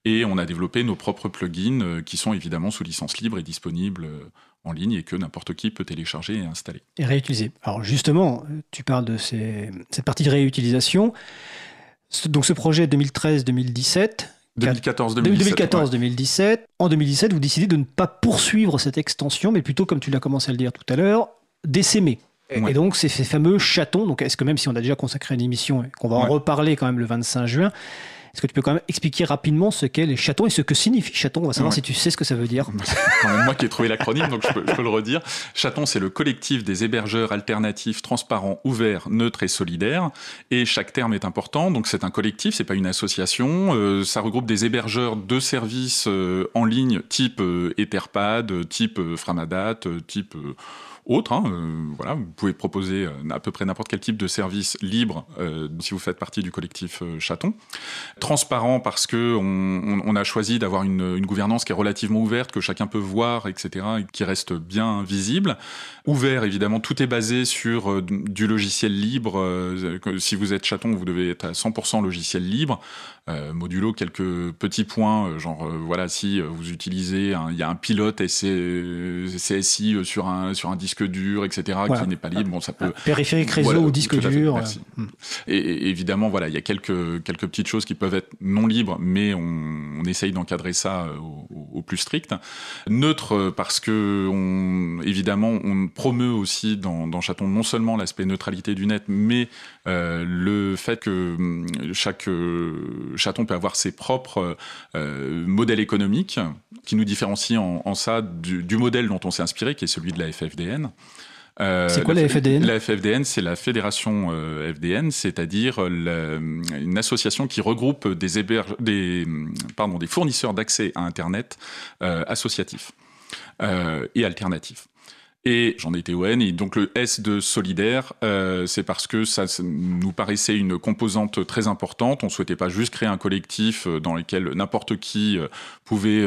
et on a développé nos propres plugins euh, qui sont évidemment sous licence libre et disponibles euh, en ligne et que n'importe qui peut télécharger et installer. Et réutiliser. Alors justement, tu parles de cette partie de réutilisation. Donc ce projet 2013-2017, 2014-2017. En 2017, vous décidez de ne pas poursuivre cette extension, mais plutôt, comme tu l'as commencé à le dire tout à l'heure, d'essaimer. Et donc, c'est ces fameux chatons. Donc, est-ce que même si on a déjà consacré une émission et qu'on va en reparler quand même le 25 juin, est-ce que tu peux quand même expliquer rapidement ce qu'est les chatons et ce que signifie chaton? On va savoir si tu sais ce que ça veut dire. C'est quand même moi qui ai trouvé l'acronyme, donc je peux, le redire. Chaton, c'est le collectif des hébergeurs alternatifs, transparents, ouverts, neutres et solidaires. Et chaque terme est important. Donc c'est un collectif, c'est pas une association. Euh, ça regroupe des hébergeurs de services euh, en ligne type euh, Etherpad, type Framadat, type autres. Hein, euh, voilà, vous pouvez proposer euh, à peu près n'importe quel type de service libre euh, si vous faites partie du collectif Chaton. Transparent parce que on, a choisi d'avoir une, gouvernance qui est relativement ouverte, que chacun peut voir, etc., et qui reste bien visible. Ouvert, évidemment, tout est basé sur du logiciel libre. si vous êtes Chaton, vous devez être à 100% logiciel libre. modulo quelques petits points, genre voilà, si vous utilisez, il y a un pilote CSI sur un disque dur, etc., qui n'est pas libre. Bon, ça peut. Périphérique réseau ou disque dur. Hmm. Et, évidemment, voilà, il y a quelques, quelques petites choses qui peuvent être non libres, mais on, essaye d'encadrer ça euh, au, plus strict. Neutre, euh, parce que, on, évidemment, on promeut aussi dans, dans Chaton non seulement l'aspect neutralité du net, mais euh, le fait que hum, chaque chaton peut avoir ses propres modèles économiques qui nous différencient en, ça du, du modèle dont on s'est inspiré, qui est celui de la FFDN. Euh, c'est quoi la, FFDN La FFDN, c'est la fédération euh, FDN, c'est-à-dire une association qui regroupe des, des, pardon, des fournisseurs d'accès à Internet euh, associatifs et alternatifs. Et j'en étais au N. Et donc le S de solidaire, euh, c'est parce que ça, nous paraissait une composante très importante. On souhaitait pas juste créer un collectif euh, dans lequel n'importe qui euh, pouvait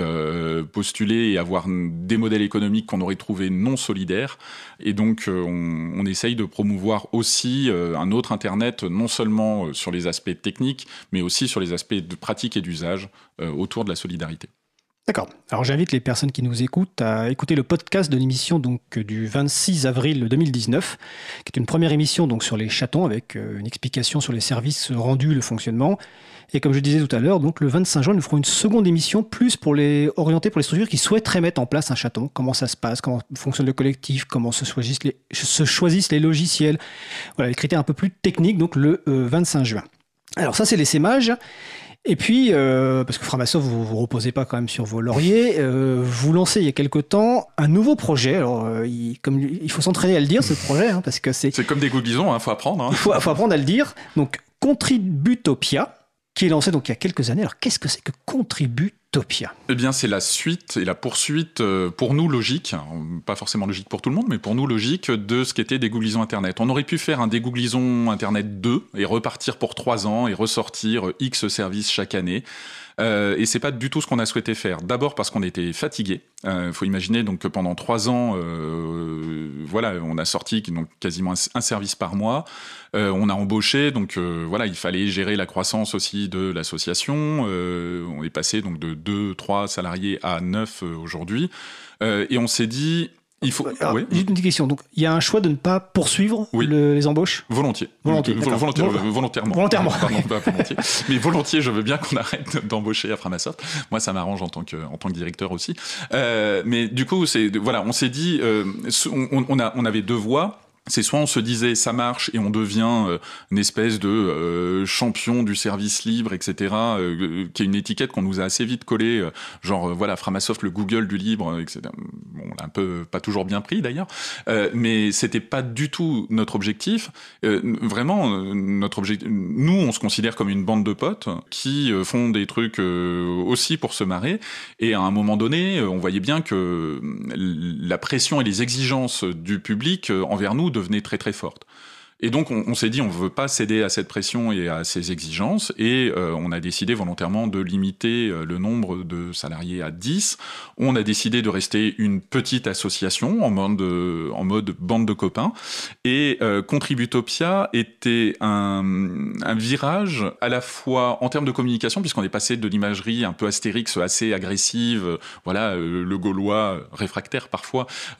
postuler et avoir des modèles économiques qu'on aurait trouvé non solidaires. Et donc on, on essaye de promouvoir aussi un autre Internet, non seulement sur les aspects techniques, mais aussi sur les aspects de pratique et d'usage autour de la solidarité. D'accord. Alors j'invite les personnes qui nous écoutent à écouter le podcast de l'émission donc du 26 avril 2019, qui est une première émission donc sur les chatons avec euh, une explication sur les services rendus, le fonctionnement. Et comme je disais tout à l'heure, donc le 25 juin, nous ferons une seconde émission plus pour les orienter pour les structures qui souhaiteraient mettre en place un chaton. Comment ça se passe, comment fonctionne le collectif, comment se choisissent les, se choisissent les logiciels? Voilà, les critères un peu plus techniques, donc le 25 euh, juin. Alors ça, c'est l'essaimage. Et puis, euh, parce que Framasoft, vous vous reposez pas quand même sur vos lauriers, euh, vous lancez il y a quelque temps un nouveau projet. Alors, euh, il, comme, il faut s'entraîner à le dire, ce projet, hein, parce que c'est... C'est comme des gouglisons, il hein, faut apprendre. Hein. Il faut, faut, apprendre à le dire. Donc, Contributopia, qui est lancé donc il y a quelques années. Alors qu'est-ce que c'est que Contributopia Eh bien c'est la suite et la poursuite euh, pour nous logique, pas forcément logique pour tout le monde, mais pour nous logique de ce qu'était Dégooglisons Internet. On aurait pu faire un Dégooglisons Internet 2 et repartir pour 3 ans et ressortir X services chaque année. Euh, et c'est pas du tout ce qu'on a souhaité faire. D'abord parce qu'on était fatigué. Il euh, faut imaginer donc que pendant trois ans, euh, voilà, on a sorti donc quasiment un, service par mois. Euh, on a embauché, donc voilà, il fallait gérer la croissance aussi de l'association. on est passé donc de 2, 3 salariés à 9 aujourd'hui. et on s'est dit, Il faut. Alors, oui. J'ai une petite question. Donc, il y a un choix de ne pas poursuivre Oui. le- les embauches Volontiers. Volontiers, Vol- d'accord. volontaire- Vol- euh, volontairement. Volontairement. Pardon, pas volontiers. Mais volontiers, je veux bien qu'on arrête d'embaucher à Framasoft. Moi, ça m'arrange en tant que en tant que directeur aussi. Euh, mais du coup, c'est voilà, on s'est dit, euh, on, on a on avait deux voies. C'est soit on se disait ça marche et on devient euh, une espèce de euh, champion du service libre, etc., euh, qui est une étiquette qu'on nous a assez vite collée, euh, genre euh, voilà Framasoft le Google du libre, euh, etc. Bon, on l'a un peu pas toujours bien pris d'ailleurs, euh, mais c'était pas du tout notre objectif. Euh, vraiment, euh, notre objectif, nous on se considère comme une bande de potes qui euh, font des trucs euh, aussi pour se marrer, et à un moment donné, euh, on voyait bien que euh, la pression et les exigences du public euh, envers nous devenaient très très fortes. Et donc on, s'est dit on veut pas céder à cette pression et à ces exigences et euh, on a décidé volontairement de limiter euh, le nombre de salariés à 10. On a décidé de rester une petite association en mode, bande de copains et euh, Contributopia était un, virage à la fois en termes de communication puisqu'on est passé de l'imagerie un peu astérix assez agressive, euh, voilà le gaulois réfractaire parfois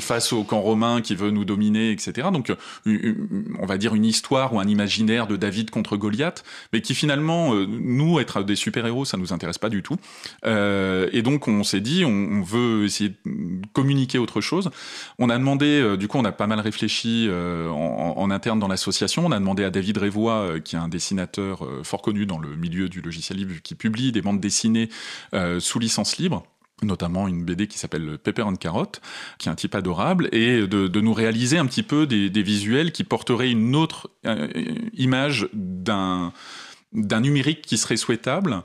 face au camp romain qui veut nous dominer etc donc, une- on va dire une histoire ou un imaginaire de David contre Goliath, mais qui finalement, euh, nous, être des super-héros, ça nous intéresse pas du tout. Euh, et donc, on s'est dit, on, veut essayer de communiquer autre chose. On a demandé, euh, du coup, on a pas mal réfléchi euh, en, en interne dans l'association. On a demandé à David Révois, euh, qui est un dessinateur euh, fort connu dans le milieu du logiciel libre, qui publie des bandes dessinées euh, sous licence libre notamment une BD qui s'appelle Pepper and Carrot, qui est un type adorable, et de, nous réaliser un petit peu des, des visuels qui porteraient une autre euh, image d'un d'un numérique qui serait souhaitable.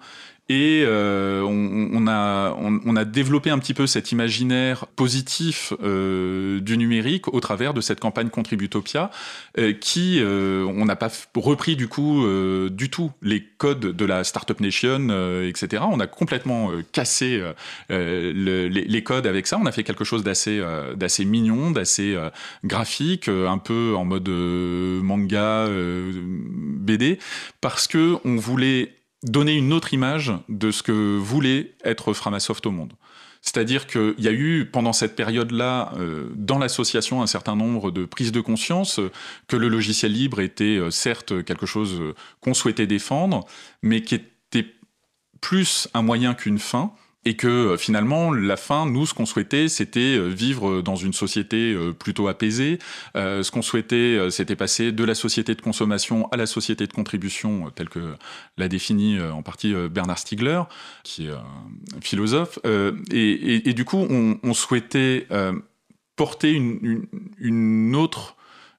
Et euh, on, on a, on, on a développé un petit peu cet imaginaire positif euh, du numérique au travers de cette campagne Contributopia, euh, qui, euh, on n'a pas repris du coup euh, du tout les codes de la Startup Nation, euh, etc. On a complètement cassé le- les, les codes avec ça. On a fait quelque chose d'assez d'assez mignon, d'assez graphique, un peu en mode manga, BD, parce que on voulait donner une autre image de ce que voulait être Framasoft au monde. C'est-à-dire qu'il y a eu, pendant cette période-là, euh, dans l'association, un certain nombre de prises de conscience euh, que le logiciel libre était euh, certes quelque chose euh, qu'on souhaitait défendre, mais qui était plus un moyen qu'une fin, et que euh, finalement, la fin, nous, ce qu'on souhaitait, c'était euh, vivre dans une société euh, plutôt apaisée. Euh, ce qu'on souhaitait, euh, c'était passer de la société de consommation à la société de contribution, euh, telle que l'a défini euh, en partie euh, Bernard Stiegler, qui est euh, un philosophe. Euh, et, du coup, on, souhaitait euh, porter une, autre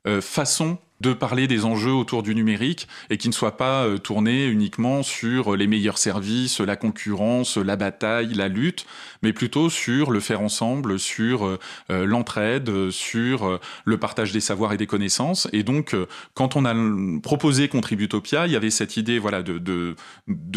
euh, façon de parler des enjeux autour du numérique et qui ne soit pas euh, tourné uniquement sur les meilleurs services, la concurrence, la bataille, la lutte, mais plutôt sur le faire ensemble, sur euh, euh, l'entraide, sur euh, le partage des savoirs et des connaissances. Et donc, quand on a proposé Contributopia, il y avait cette idée voilà, de,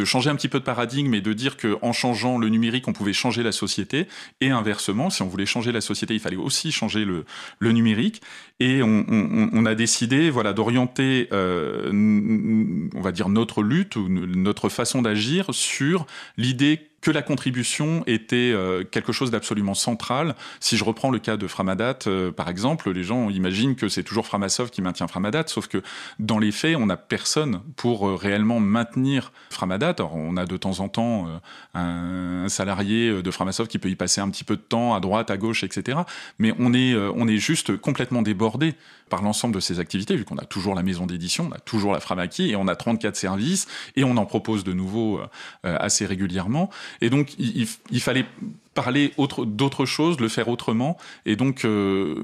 changer un petit peu de paradigme et de dire qu'en changeant le numérique, on pouvait changer la société. Et inversement, si on voulait changer la société, il fallait aussi changer le, numérique. Et on, a décidé voilà, d'orienter, on va dire, notre lutte ou notre façon d'agir sur l'idée que la contribution était euh, quelque chose d'absolument central. Si je reprends le cas de Framadat, euh, par exemple, les gens imaginent que c'est toujours Framasoft qui maintient Framadat, sauf que dans les faits, on n'a personne pour euh, réellement maintenir Framadat. Alors, on a de temps en temps un, salarié de Framasoft qui peut y passer un petit peu de temps à droite, à gauche, etc. Mais on est, on est juste complètement débordé par l'ensemble de ces activités, vu qu'on a toujours la maison d'édition, on a toujours la Framaki, et on a 34 services, et on en propose de nouveaux assez régulièrement. Et donc, il, fallait parler autre- d'autre chose, le faire autrement. Et donc, euh,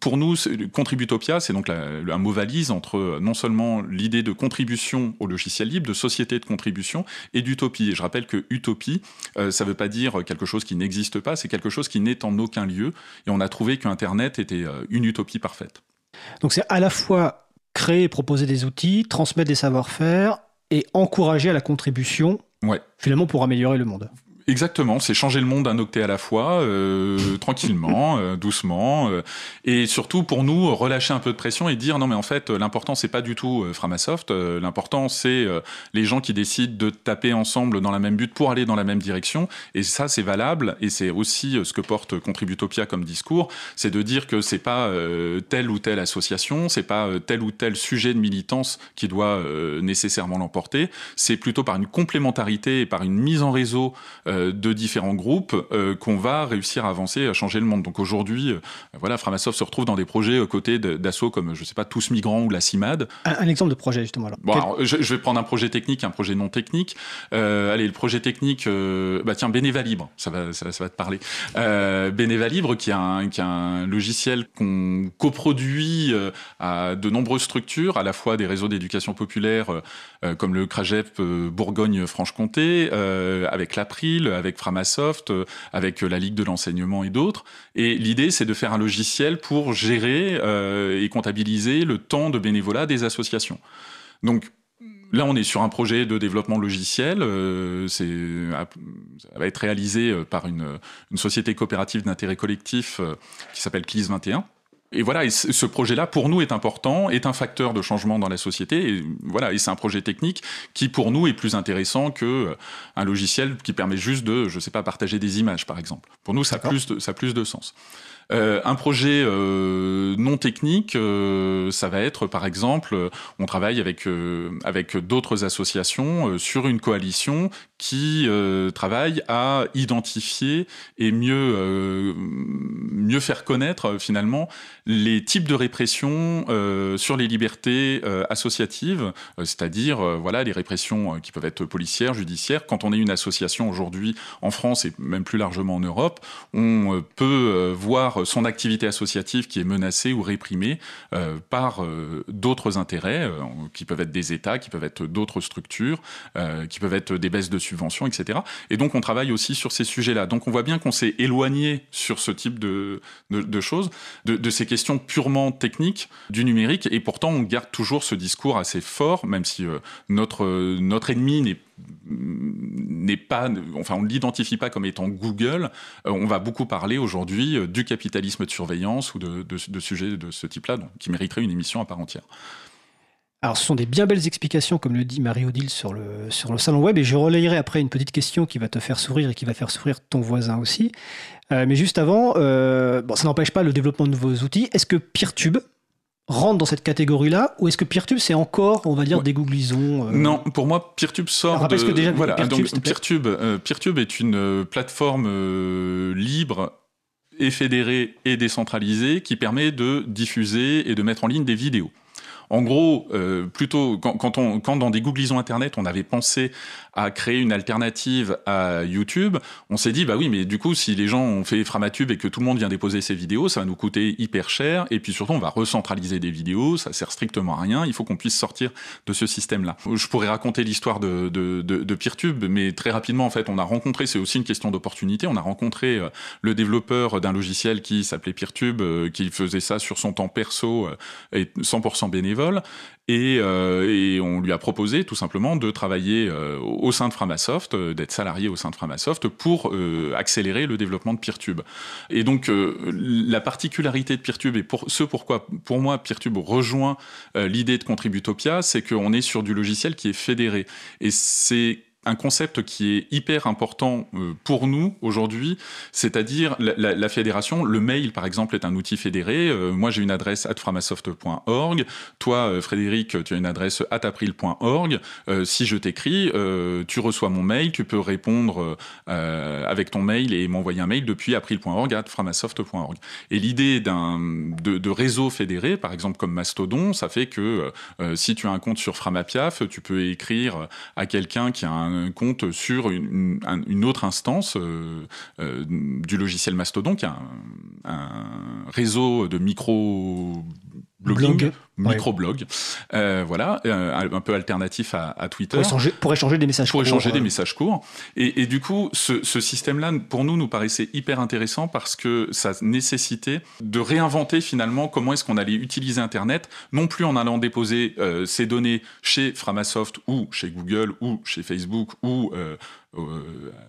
pour nous, Contributopia, c'est donc la- un mot valise entre euh, non seulement l'idée de contribution au logiciel libre, de société de contribution, et d'utopie. Et je rappelle que utopie, euh, ça ne veut pas dire quelque chose qui n'existe pas, c'est quelque chose qui n'est en aucun lieu. Et on a trouvé qu'Internet était une utopie parfaite. Donc c'est à la fois créer et proposer des outils, transmettre des savoir-faire et encourager à la contribution, Ouais. finalement pour améliorer le monde. Exactement, c'est changer le monde d'un octet à la fois, euh, tranquillement, euh, doucement, euh, et surtout pour nous relâcher un peu de pression et dire non mais en fait l'important c'est pas du tout Framasoft, l'important c'est les gens qui décident de taper ensemble dans la même but pour aller dans la même direction, et ça c'est valable et c'est aussi ce que porte Contributopia comme discours, c'est de dire que c'est pas telle ou telle association, c'est pas tel ou tel sujet de militance qui doit nécessairement l'emporter, c'est plutôt par une complémentarité et par une mise en réseau euh, de différents groupes euh, qu'on va réussir à avancer, à changer le monde. Donc aujourd'hui, euh, voilà, Framasoft se retrouve dans des projets aux côtés d'assauts comme, je sais pas, Tous Migrants ou la CIMAD. Un, exemple de projet, justement. Alors. Bon, je, vais prendre un projet technique, un projet non technique. allez, le projet technique, bah tiens, Bénéva Libre, ça va, ça, va te parler. Bénéva Libre, qui est un, qui un logiciel qu'on coproduit à de nombreuses structures, à la fois des réseaux d'éducation populaire comme le CRAGEP Bourgogne-Franche-Comté, avec l'April, avec Framasoft, euh, avec euh, la Ligue de l'enseignement et d'autres. Et l'idée, c'est de faire un logiciel pour gérer euh, et comptabiliser le temps de bénévolat des associations. Donc, Là, on est sur un projet de développement logiciel. ça va être réalisé par une, une société coopérative d'intérêt collectif qui s'appelle CLIS 21 et voilà, et ce projet-là, pour nous, est important, est un facteur de changement dans la société. Et voilà, et c'est un projet technique qui, pour nous, est plus intéressant que euh, un logiciel qui permet juste de, je sais pas, partager des images, par exemple. Pour nous, ça a plus de, ça a plus de sens. Euh, un projet euh, non technique, euh, ça va être par exemple, on travaille avec avec d'autres associations sur une coalition qui travaille à identifier et mieux mieux faire connaître finalement les types de répression sur les libertés associatives, c'est-à-dire voilà les répressions qui peuvent être policières, judiciaires. Quand on est une association aujourd'hui en France et même plus largement en Europe, on peut voir son activité associative qui est menacée ou réprimée euh, par euh, d'autres intérêts, euh, qui peuvent être des États, qui peuvent être d'autres structures, qui peuvent être des baisses de subventions, etc. Et donc on travaille aussi sur ces sujets-là. Donc on voit bien qu'on s'est éloigné sur ce type de, de, choses, de, de, ces questions purement techniques du numérique, et pourtant on garde toujours ce discours assez fort, même si notre, notre ennemi n'est n'est pas, enfin, on ne l'identifie pas comme étant Google. Euh, on va beaucoup parler aujourd'hui euh, du capitalisme de surveillance ou de, de, sujets de ce type-là, qui mériteraient une émission à part entière. Alors, ce sont des bien belles explications, comme le dit Marie-Odile sur le, sur le salon web, et je relayerai après une petite question qui va te faire sourire et qui va faire sourire ton voisin aussi. Euh, mais juste avant, bon, ça n'empêche pas le développement de nouveaux outils. Est-ce que PeerTube, rentre dans cette catégorie-là ou est-ce que PeerTube c'est encore on va dire des googlisons euh Non, pour moi PeerTube sort de... que déjà voilà, PeerTube, donc PeerTube, euh, PeerTube est une euh, plateforme libre et fédérée et décentralisée qui permet de diffuser et de mettre en ligne des vidéos. En gros, plutôt quand, quand, on, quand dans des googlisons internet, on avait pensé à créer une alternative à YouTube, on s'est dit bah oui, mais du coup, si les gens ont fait Framatube et que tout le monde vient déposer ses vidéos, ça va nous coûter hyper cher. Et puis surtout, on va recentraliser des vidéos, ça sert strictement à rien. Il faut qu'on puisse sortir de ce système-là. Je pourrais raconter l'histoire de, de, de, de, PeerTube, mais très rapidement, en fait, on a rencontré, c'est aussi une question d'opportunité, on a rencontré euh, le développeur d'un logiciel qui s'appelait PeerTube, euh, qui faisait ça sur son temps perso euh, et 100% bénévole. Et, et, on lui a proposé tout simplement de travailler au sein de Framasoft, euh, d'être salarié au sein de Framasoft pour euh, accélérer le développement de PeerTube. Et donc euh, la particularité de PeerTube et ce pourquoi pour moi PeerTube rejoint l'idée de Contributopia, c'est qu'on est sur du logiciel qui est fédéré et c'est un concept qui est hyper important euh, pour nous aujourd'hui, c'est-à-dire la, fédération. Le mail, par exemple, est un outil fédéré. Euh, moi, j'ai une adresse atframasoft.org. Toi, euh, Frédéric, tu as une adresse atapril.org. si je t'écris, tu reçois mon mail, tu peux répondre avec ton mail et m'envoyer un mail depuis april.org atframasoft.org. Et l'idée d'un de, de, réseau fédéré, par exemple comme Mastodon, ça fait que si tu as un compte sur Framapiaf, tu peux écrire à quelqu'un qui a un compte sur une, autre instance euh, euh, du logiciel Mastodon, qui est un, réseau de micro blogging, microblog, euh, voilà, un peu alternatif à, Twitter. Pour échanger, pour échanger, des messages pour échanger des messages courts. Et, du coup, ce, ce système-là, pour nous, nous paraissait hyper intéressant parce que ça nécessitait de réinventer finalement comment est-ce qu'on allait utiliser Internet, non plus en allant déposer ces données chez Framasoft ou chez Google ou chez Facebook ou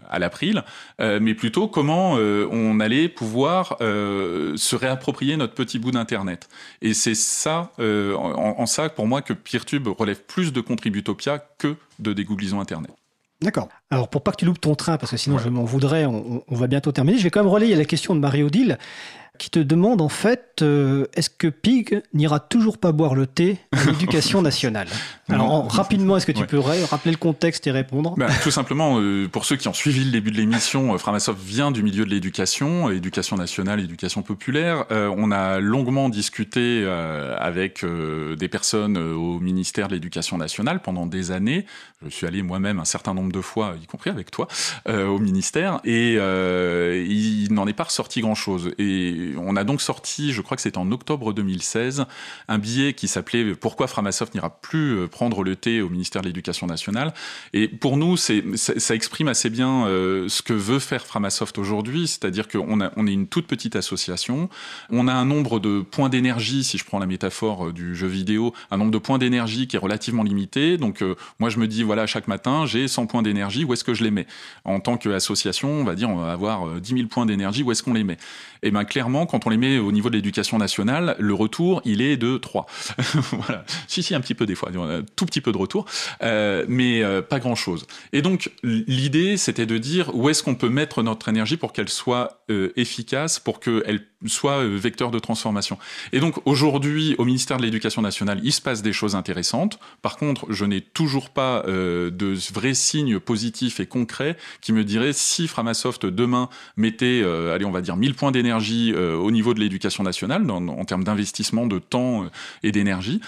à l'April, euh, mais plutôt comment euh, on allait pouvoir euh, se réapproprier notre petit bout d'Internet. Et c'est ça, en, ça, pour moi, que PeerTube relève plus de Contributopia que de dégooglisons Internet. D'accord. Alors pour pas que tu loupes ton train, parce que sinon je m'en voudrais, on, on, va bientôt terminer, je vais quand même relayer la question de Marie-Odile qui te demande en fait euh, est-ce que Pig n'ira toujours pas boire le thé à l'éducation nationale? Alors rapidement, est-ce que tu peux rappeler le contexte et répondre? Bah, Tout simplement, euh, pour ceux qui ont suivi le début de l'émission, euh, Framasoft vient du milieu de l'éducation, éducation nationale, éducation populaire. on a longuement discuté avec des personnes au ministère de l'Éducation nationale pendant des années. Je suis allé moi-même un certain nombre de fois, y compris avec toi, au ministère, et il n'en est pas ressorti grand-chose. Et on a donc sorti, je crois que c'était en octobre 2016, un billet qui s'appelait Pourquoi Framasoft n'ira plus euh, prendre le thé au ministère de l'Éducation nationale? Et pour nous, ça, exprime assez bien euh, ce que veut faire Framasoft aujourd'hui, c'est-à-dire qu'on on est une toute petite association, on a un nombre de points d'énergie, si je prends la métaphore euh, du jeu vidéo, un nombre de points d'énergie qui est relativement limité. Donc moi, je me dis, voilà, chaque matin, j'ai 100 points d'énergie, où est-ce que je les mets? En tant qu'association, on va dire, on va avoir 10 000 points d'énergie, où est-ce qu'on les met? Et eh bien clairement, quand on les met au niveau de l'éducation nationale, le retour, il est de 3. voilà. Si, si, un petit peu des fois, un tout petit peu de retour, euh, mais euh, pas grand-chose. Et donc, l'idée, c'était de dire où est-ce qu'on peut mettre notre énergie pour qu'elle soit euh, efficace, pour qu'elle soit vecteur de transformation. Et donc, aujourd'hui, au ministère de l'Éducation nationale, il se passe des choses intéressantes. Par contre, je n'ai toujours pas de vrais signes positifs et concrets qui me diraient si Framasoft demain mettait, allez, on va dire 1000 points d'énergie euh, au niveau de l'éducation nationale, en termes d'investissement, de temps euh, et d'énergie,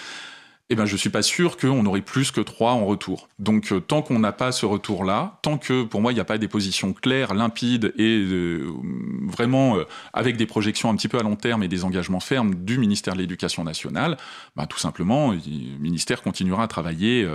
eh ben, je suis pas sûr qu'on aurait plus que trois en retour. Donc, euh, tant qu'on n'a pas ce retour-là, tant que, pour moi, il n'y a pas des positions claires, limpides et vraiment avec des projections un petit peu à long terme et des engagements fermes du ministère de l'Éducation nationale, ben, tout simplement, le ministère continuera à travailler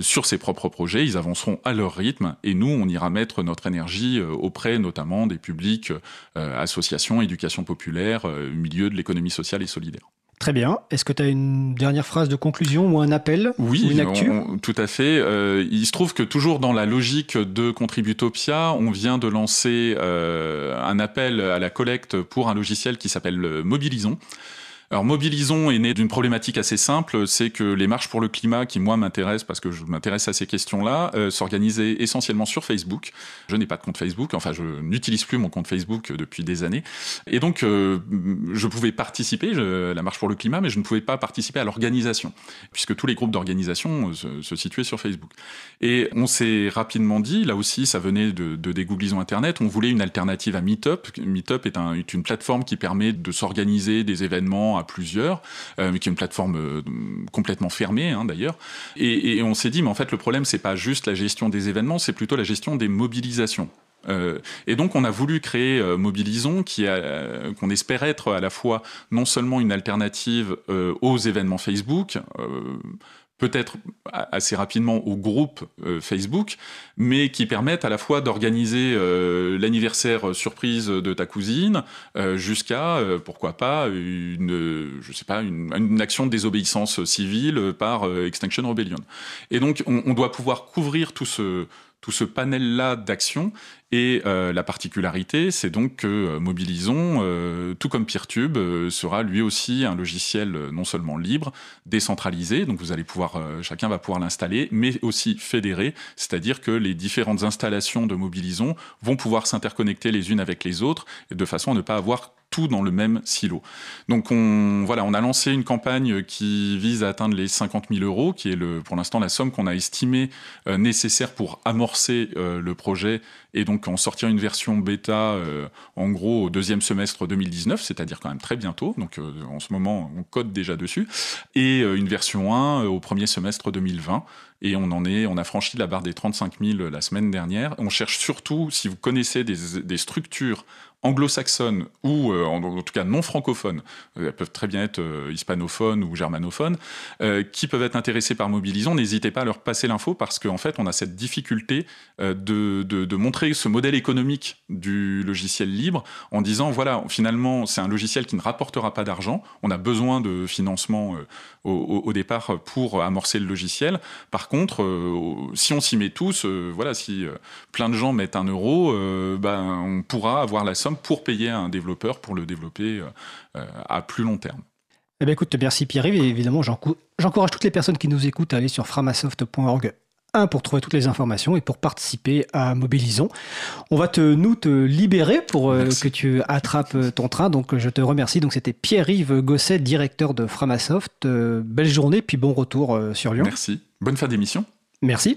sur ses propres projets, ils avanceront à leur rythme et nous, on ira mettre notre énergie auprès notamment des publics, associations, éducation populaire, milieu de l'économie sociale et solidaire. Très bien. Est-ce que tu as une dernière phrase de conclusion ou un appel Oui, ou une actu tout à fait. Euh, il se trouve que toujours dans la logique de Contributopia, on vient de lancer euh, un appel à la collecte pour un logiciel qui s'appelle Mobilisons. Alors Mobilisons est né d'une problématique assez simple, c'est que les marches pour le climat, qui moi m'intéressent parce que je m'intéresse à ces questions-là, euh, s'organisaient essentiellement sur Facebook. Je n'ai pas de compte Facebook, enfin je n'utilise plus mon compte Facebook depuis des années. Et donc euh, je pouvais participer, à la marche pour le climat, mais je ne pouvais pas participer à l'organisation, puisque tous les groupes d'organisation euh, se, situaient sur Facebook. Et on s'est rapidement dit, là aussi ça venait de, de Internet, on voulait une alternative à Meetup. Meetup est une plateforme qui permet de s'organiser des événements à plusieurs, euh, qui est une plateforme euh, complètement fermée hein, d'ailleurs. Et, on s'est dit, mais en fait, le problème, c'est pas juste la gestion des événements, c'est plutôt la gestion des mobilisations. Euh, et donc on a voulu créer Mobilisons, qui qu'on espère être à la fois non seulement une alternative aux événements Facebook, peut-être assez rapidement au groupe euh, Facebook, mais qui permettent à la fois d'organiser euh, l'anniversaire surprise de ta cousine euh, jusqu'à, pourquoi pas, une, je sais pas, une, action de désobéissance civile par Extinction Rebellion. Et donc, on, on doit pouvoir couvrir tout ce, tout ce panel-là d'actions. Et euh, la particularité, c'est donc que euh, Mobilisons, euh, tout comme PeerTube, sera lui aussi un logiciel non seulement libre, décentralisé, donc vous allez pouvoir, chacun va pouvoir l'installer, mais aussi fédéré, c'est-à-dire que les différentes installations de Mobilisons vont pouvoir s'interconnecter les unes avec les autres, de façon à ne pas avoir tout dans le même silo. Donc on, voilà, on a lancé une campagne qui vise à atteindre les 50 000 euros, qui est pour l'instant la somme qu'on a estimée euh, nécessaire pour amorcer euh, le projet et donc en sortir une version bêta euh, en gros au deuxième semestre 2019, c'est-à-dire quand même très bientôt. Donc en ce moment on code déjà dessus et une version 1 au premier semestre 2020 et on en est, on a franchi la barre des 35 000 la semaine dernière. On cherche surtout, si vous connaissez des structures anglo-saxonnes ou en, tout cas non francophones, elles peuvent très bien être hispanophones ou germanophones, qui peuvent être intéressés par Mobilisons, n'hésitez pas à leur passer l'info parce qu'en fait, on a cette difficulté de, de, de, montrer ce modèle économique du logiciel libre en disant voilà, finalement, c'est un logiciel qui ne rapportera pas d'argent, on a besoin de financement au, au, départ pour amorcer le logiciel. Par contre, si on s'y met tous, voilà, si plein de gens mettent un euro, ben, on pourra avoir la somme pour payer un développeur pour le développer à plus long terme. Eh bien, écoute, merci Pierre-Yves. Et évidemment, j'encourage toutes les personnes qui nous écoutent à aller sur framasoft.org un, pour trouver toutes les informations et pour participer à Mobilisons. On va te, nous te libérer pour euh, que tu attrapes euh, ton train. Donc, je te remercie. Donc, c'était Pierre-Yves Gosset, directeur de Framasoft. Euh, belle journée, puis bon retour sur Lyon. Merci. Bonne fin d'émission. Merci.